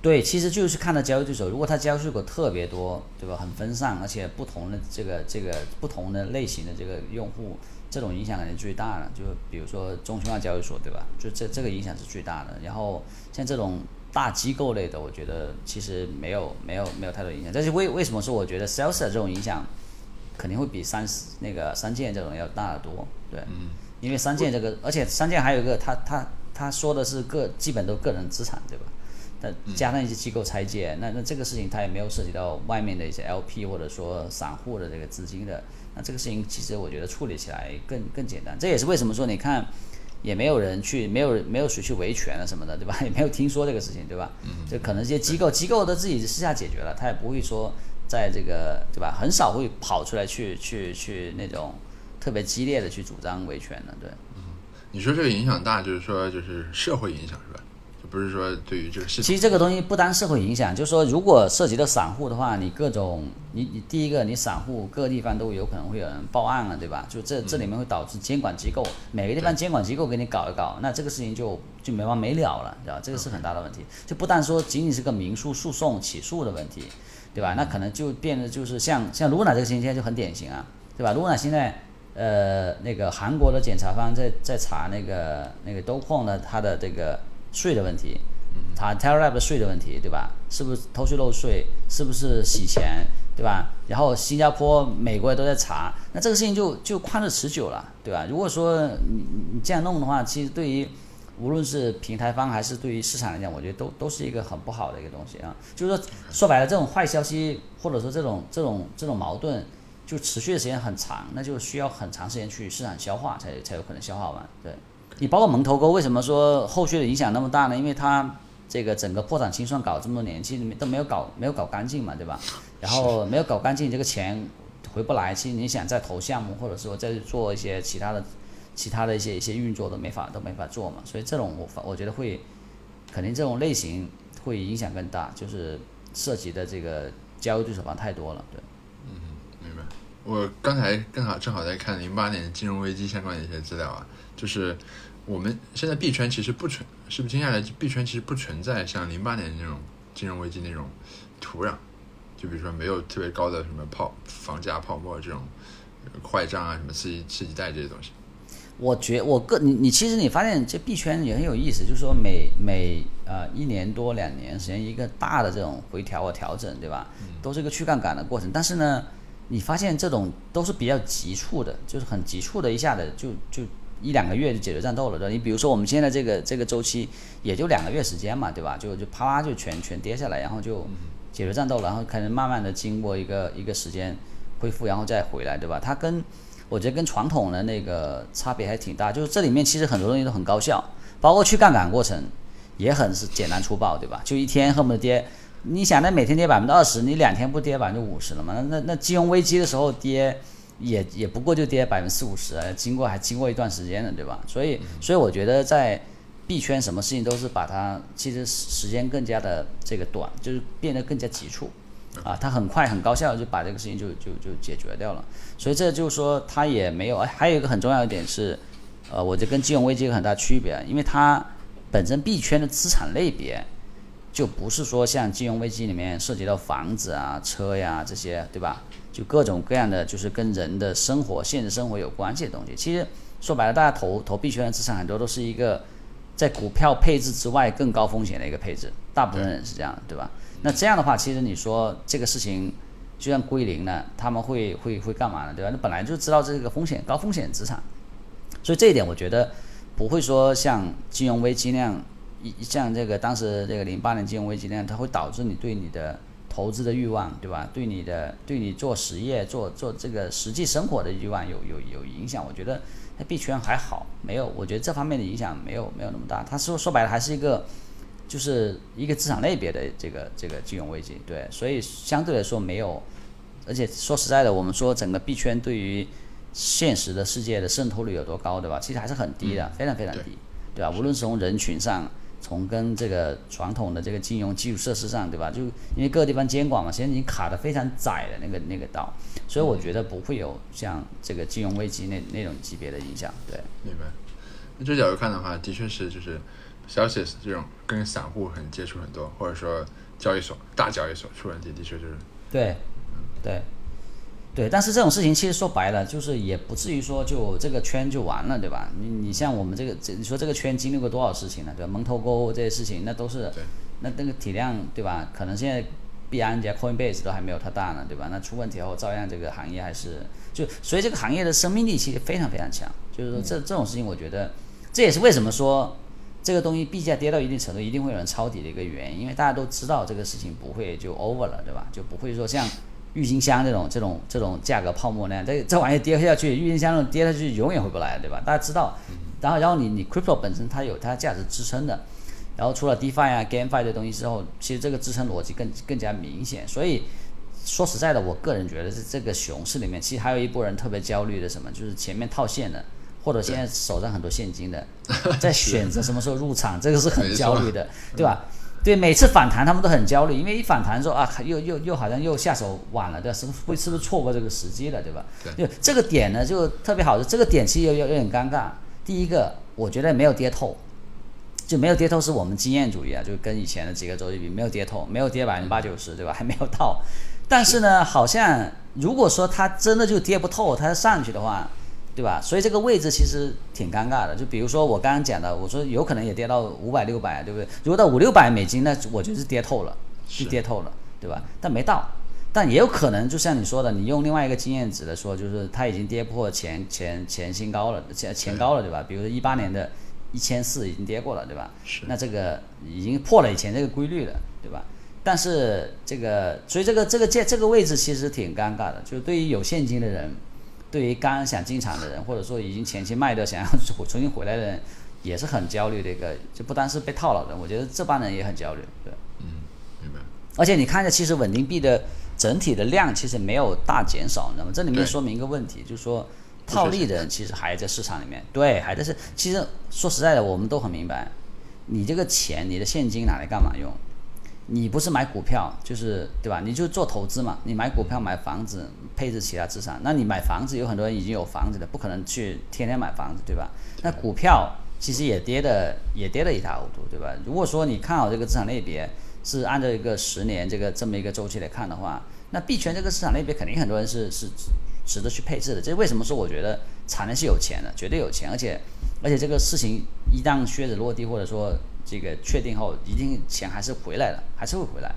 对，其实就是看到交易对手，如果他交易对手特别多，对吧？很分散，而且不同的这个这个不同的类型的这个用户，这种影响肯定最大的。就比如说中心化交易所，对吧？就这这个影响是最大的。然后像这种。大机构类的，我觉得其实没有没有没有太多影响。但是为为什么说我觉得 sales 这种影响肯定会比三那个三件这种要大得多？对，因为三件这个，而且三件还有一个，他他他说的是个基本都个人资产，对吧？但加上一些机构拆借，那那这个事情它也没有涉及到外面的一些 LP 或者说散户的这个资金的，那这个事情其实我觉得处理起来更更简单。这也是为什么说你看。也没有人去，没有没有谁去维权啊什么的，对吧？也没有听说这个事情，对吧？嗯。就可能这些机构机构都自己私下解决了，他也不会说在这个，对吧？很少会跑出来去去去那种特别激烈的去主张维权的，对。嗯。你说这个影响大，就是说就是社会影响是吧？就不是说对于这个事情，其实这个东西不单社会影响，就是说如果涉及到散户的话，你各种你你第一个你散户各个地方都有可能会有人报案了，对吧？就这这里面会导致监管机构每个地方监管机构给你搞一搞，那这个事情就就没完没了了，对吧？这个是很大的问题，就不但说仅仅是个民诉诉讼起诉的问题，对吧？那可能就变得就是像像 Luna 这个情况就很典型啊，对吧？Luna 现在呃那个韩国的检察方在在查那个那个都控的他的这个。税的问题，他 Terra 的税的问题，对吧？是不是偷税漏税？是不是洗钱，对吧？然后新加坡、美国也都在查，那这个事情就就旷日持久了，对吧？如果说你你这样弄的话，其实对于无论是平台方还是对于市场来讲，我觉得都都是一个很不好的一个东西啊。就是说说白了，这种坏消息或者说这种这种这种矛盾，就持续的时间很长，那就需要很长时间去市场消化，才才有可能消化完，对。你包括蒙头沟，为什么说后续的影响那么大呢？因为它这个整个破产清算搞这么多年，其实都没有搞没有搞干净嘛，对吧？然后没有搞干净，这个钱回不来。其实你想再投项目，或者说再做一些其他的、其他的一些一些运作都没法都没法做嘛。所以这种我我觉得会肯定这种类型会影响更大，就是涉及的这个交易对手方太多了，对。嗯，明白。我刚才正好正好在看零八年金融危机相关的一些资料啊，就是。我们现在币圈其实不存，是不是接下来币圈其实不存在像零八年那种金融危机那种土壤？就比如说没有特别高的什么泡房价泡沫这种坏账啊，什么次级次级贷这些东西。我觉我个你你其实你发现这币圈也很有意思，就是说每每呃一年多两年时间一个大的这种回调和调整，对吧？都是一个去杠杆的过程。但是呢，你发现这种都是比较急促的，就是很急促的，一下子就就一两个月就解决战斗了，对吧？你比如说我们现在这个这个周期也就两个月时间嘛，对吧？就就啪啦就全全跌下来，然后就解决战斗，然后可能慢慢的经过一个一个时间恢复，然后再回来，对吧？它跟我觉得跟传统的那个差别还挺大，就是这里面其实很多东西都很高效，包括去杠杆过程也很是简单粗暴，对吧？就一天恨不得跌，你想那每天跌百分之二十，你两天不跌百分之五十了吗？那那那金融危机的时候跌也也不过就跌百分之四五十，经过还经过一段时间的，对吧？所以所以我觉得在币圈什么事情都是把它其实时间更加的这个短，就是变得更加急促。啊，它很快很高效就把这个事情就就就解决掉了，所以这就是说它也没有，哎，还有一个很重要一点是，呃，我觉得跟金融危机有很大区别，因为它本身币圈的资产类别就不是说像金融危机里面涉及到房子啊、车呀这些，对吧？就各种各样的就是跟人的生活、现实生活有关系的东西。其实说白了，大家投投币圈的资产很多都是一个在股票配置之外更高风险的一个配置，大部分人是这样，对吧？那这样的话，其实你说这个事情就算归零了，他们会会会干嘛呢？对吧？那本来就知道这个风险高风险资产，所以这一点我觉得不会说像金融危机那样，一像这个当时这个零八年金融危机那样，它会导致你对你的投资的欲望，对吧？对你的对你做实业做做这个实际生活的欲望有有有影响。我觉得那币圈还好，没有，我觉得这方面的影响没有没有那么大。它说说白了还是一个。就是一个资产类别的这个这个金融危机，对，所以相对来说没有，而且说实在的，我们说整个币圈对于现实的世界的渗透率有多高，对吧？其实还是很低的，非常非常低，对吧？无论是从人群上，从跟这个传统的这个金融基础设施上，对吧？就因为各个地方监管嘛，现在已经卡的非常窄的那个那个道，所以我觉得不会有像这个金融危机那那种级别的影响，对。明白。那这角度看的话，的确是就是。消息这种跟散户很接触很多，或者说交易所大交易所出问题，的确就是对，对，对。但是这种事情其实说白了，就是也不至于说就这个圈就完了，对吧？你你像我们这个，你说这个圈经历过多少事情了，对吧？蒙头沟这些事情，那都是那那个体量，对吧？可能现在币安加 Coinbase 都还没有它大呢，对吧？那出问题后，照样这个行业还是就所以这个行业的生命力其实非常非常强。就是说这这种事情，我觉得这也是为什么说。这个东西币价跌到一定程度，一定会有人抄底的一个原因，因为大家都知道这个事情不会就 over 了，对吧？就不会说像郁金香这种这种这种价格泡沫那样，这这玩意跌下去，郁金香那种跌下去永远回不来，对吧？大家知道，然后然后你你 crypto 本身它有它价值支撑的，然后除了 DeFi 啊 GameFi 这东西之后，其实这个支撑逻辑更更加明显。所以说实在的，我个人觉得是这个熊市里面，其实还有一波人特别焦虑的什么，就是前面套现的。或者现在手上很多现金的，在选择什么时候入场，这个是很焦虑的，对吧？对，每次反弹他们都很焦虑，因为一反弹说啊，又又又好像又下手晚了，对吧？是会是不是错过这个时机了，对吧？对，这个点呢就特别好的，这个点其实有有有点尴尬。第一个，我觉得没有跌透，就没有跌透是我们经验主义啊，就跟以前的几个周期比，没有跌透，没有跌百分之八九十，对吧？还没有到，但是呢，好像如果说它真的就跌不透，它上去的话。对吧？所以这个位置其实挺尴尬的。就比如说我刚刚讲的，我说有可能也跌到五百六百，对不对？如果到五六百美金，那我就是跌透了，是跌透了，对吧？但没到，但也有可能，就像你说的，你用另外一个经验值来说，就是它已经跌破前前前新高了，前前高了，对吧？比如说一八年的一千四已经跌过了，对吧？是。那这个已经破了以前这个规律了，对吧？但是这个，所以这个这个这这个位置其实挺尴尬的，就是对于有现金的人。对于刚想进场的人，或者说已经前期卖掉想要重新回来的人，也是很焦虑的一个，就不单是被套牢的，我觉得这帮人也很焦虑，对。嗯，明白。而且你看一下，其实稳定币的整体的量其实没有大减少，你知道吗？这里面说明一个问题，就是说套利的人其实还在市场里面，对，还在是。其实说实在的，我们都很明白，你这个钱，你的现金拿来干嘛用？你不是买股票，就是对吧？你就做投资嘛。你买股票、买房子、配置其他资产。那你买房子，有很多人已经有房子的，不可能去天天买房子，对吧？那股票其实也跌的，也跌得一塌糊涂，对吧？如果说你看好这个资产类别，是按照一个十年这个这么一个周期来看的话，那币圈这个市场类别肯定很多人是是值得去配置的。这为什么说我觉得产能是有钱的，绝对有钱，而且而且这个事情一旦靴子落地或者说这个确定后，一定钱还是回来的，还是会回来，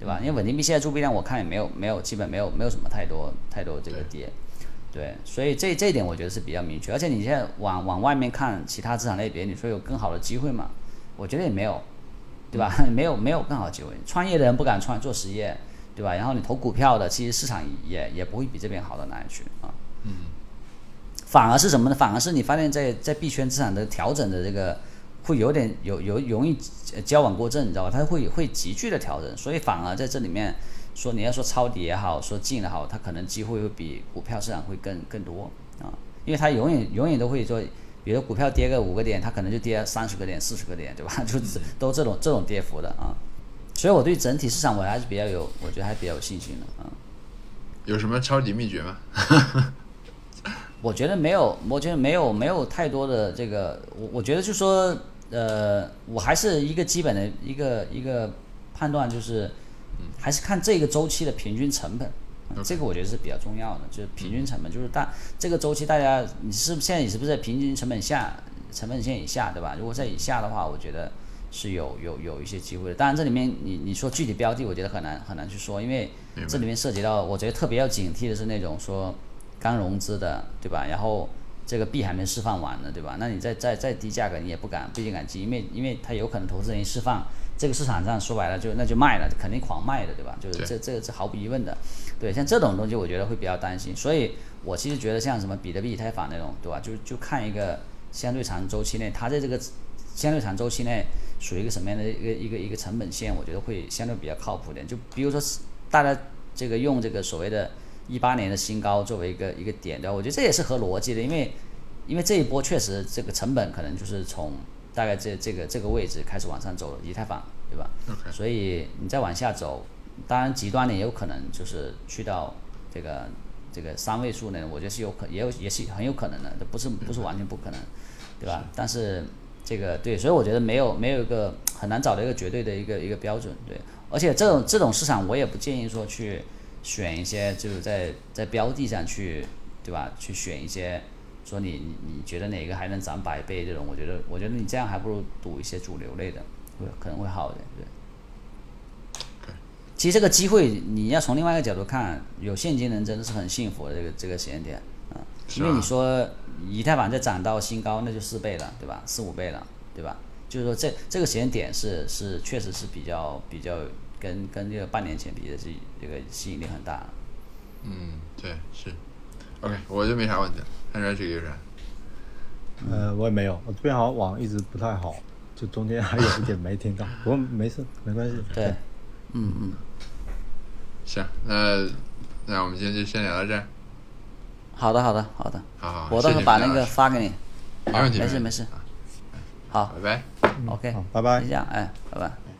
对吧？因为稳定币现在铸币量我看也没有没有基本没有没有什么太多太多这个跌。对，所以这这一点我觉得是比较明确，而且你现在往往外面看其他资产类别，你说有更好的机会吗？我觉得也没有，对吧？没有没有更好的机会。创业的人不敢创做实业，对吧？然后你投股票的，其实市场也也不会比这边好到哪里去啊。嗯。反而是什么呢？反而是你发现，在在币圈资产的调整的这个，会有点有有容易交往过正，你知道吧？它会会急剧的调整，所以反而在这里面。说你要说抄底也好，说进也好，它可能机会会比股票市场会更更多啊，因为它永远永远都会说，比如股票跌个五个点，它可能就跌三十个点、四十个点，对吧？就都这种这种跌幅的啊，所以我对整体市场我还是比较有，我觉得还比较有信心的啊。有什么抄底秘诀吗？我觉得没有，我觉得没有没有太多的这个，我我觉得就说呃，我还是一个基本的一个一个判断就是。还是看这个周期的平均成本，这个我觉得是比较重要的，就是平均成本，就是大这个周期大家你是现在你是不是在平均成本下成本线以下，对吧？如果在以下的话，我觉得是有有有一些机会的。当然这里面你你说具体标的，我觉得很难很难去说，因为这里面涉及到我觉得特别要警惕的是那种说刚融资的，对吧？然后这个币还没释放完呢，对吧？那你再再再低价格你也不敢不一定敢进，因为因为它有可能投资人一释放。这个市场上说白了就那就卖了，肯定狂卖的，对吧？就是这这个是毫无疑问的。对，像这种东西，我觉得会比较担心。所以我其实觉得像什么比特币、以太坊那种，对吧？就就看一个相对长周期内，它在这个相对长周期内属于一个什么样的一个一个一个成本线，我觉得会相对比较靠谱点。就比如说大家这个用这个所谓的一八年的新高作为一个一个点，对吧？我觉得这也是合逻辑的，因为因为这一波确实这个成本可能就是从。大概这这个这个位置开始往上走了，以太坊，对吧？所以你再往下走，当然极端的也有可能就是去到这个这个三位数呢，我觉得是有可也有也是很有可能的，这不是不是完全不可能，对吧？但是这个对，所以我觉得没有没有一个很难找到一个绝对的一个一个标准，对。而且这种这种市场，我也不建议说去选一些就是在在标的上去，对吧？去选一些。说你你你觉得哪个还能涨百倍？这种我觉得，我觉得你这样还不如赌一些主流类的，会可能会好一点。对，其实这个机会你要从另外一个角度看，有现金人真的是很幸福的这个这个时间点啊，因为你说以太坊再涨到新高，那就四倍了，对吧？四五倍了，对吧？就是说这这个时间点是是确实是比较比较跟跟这个半年前比的是这个吸引力很大。嗯，对，是。OK，我就没啥问题了。看这几个人，呃，我也没有，我这边好像网一直不太好，就中间还有一点没听到。不过没事，没关系。对，嗯嗯。行，那那我们今天就先聊到这。好的，好的，好的。好好。我到时候把那个发给你。没问题。没事没事。好，拜拜。OK，拜拜。就这样，哎，拜拜。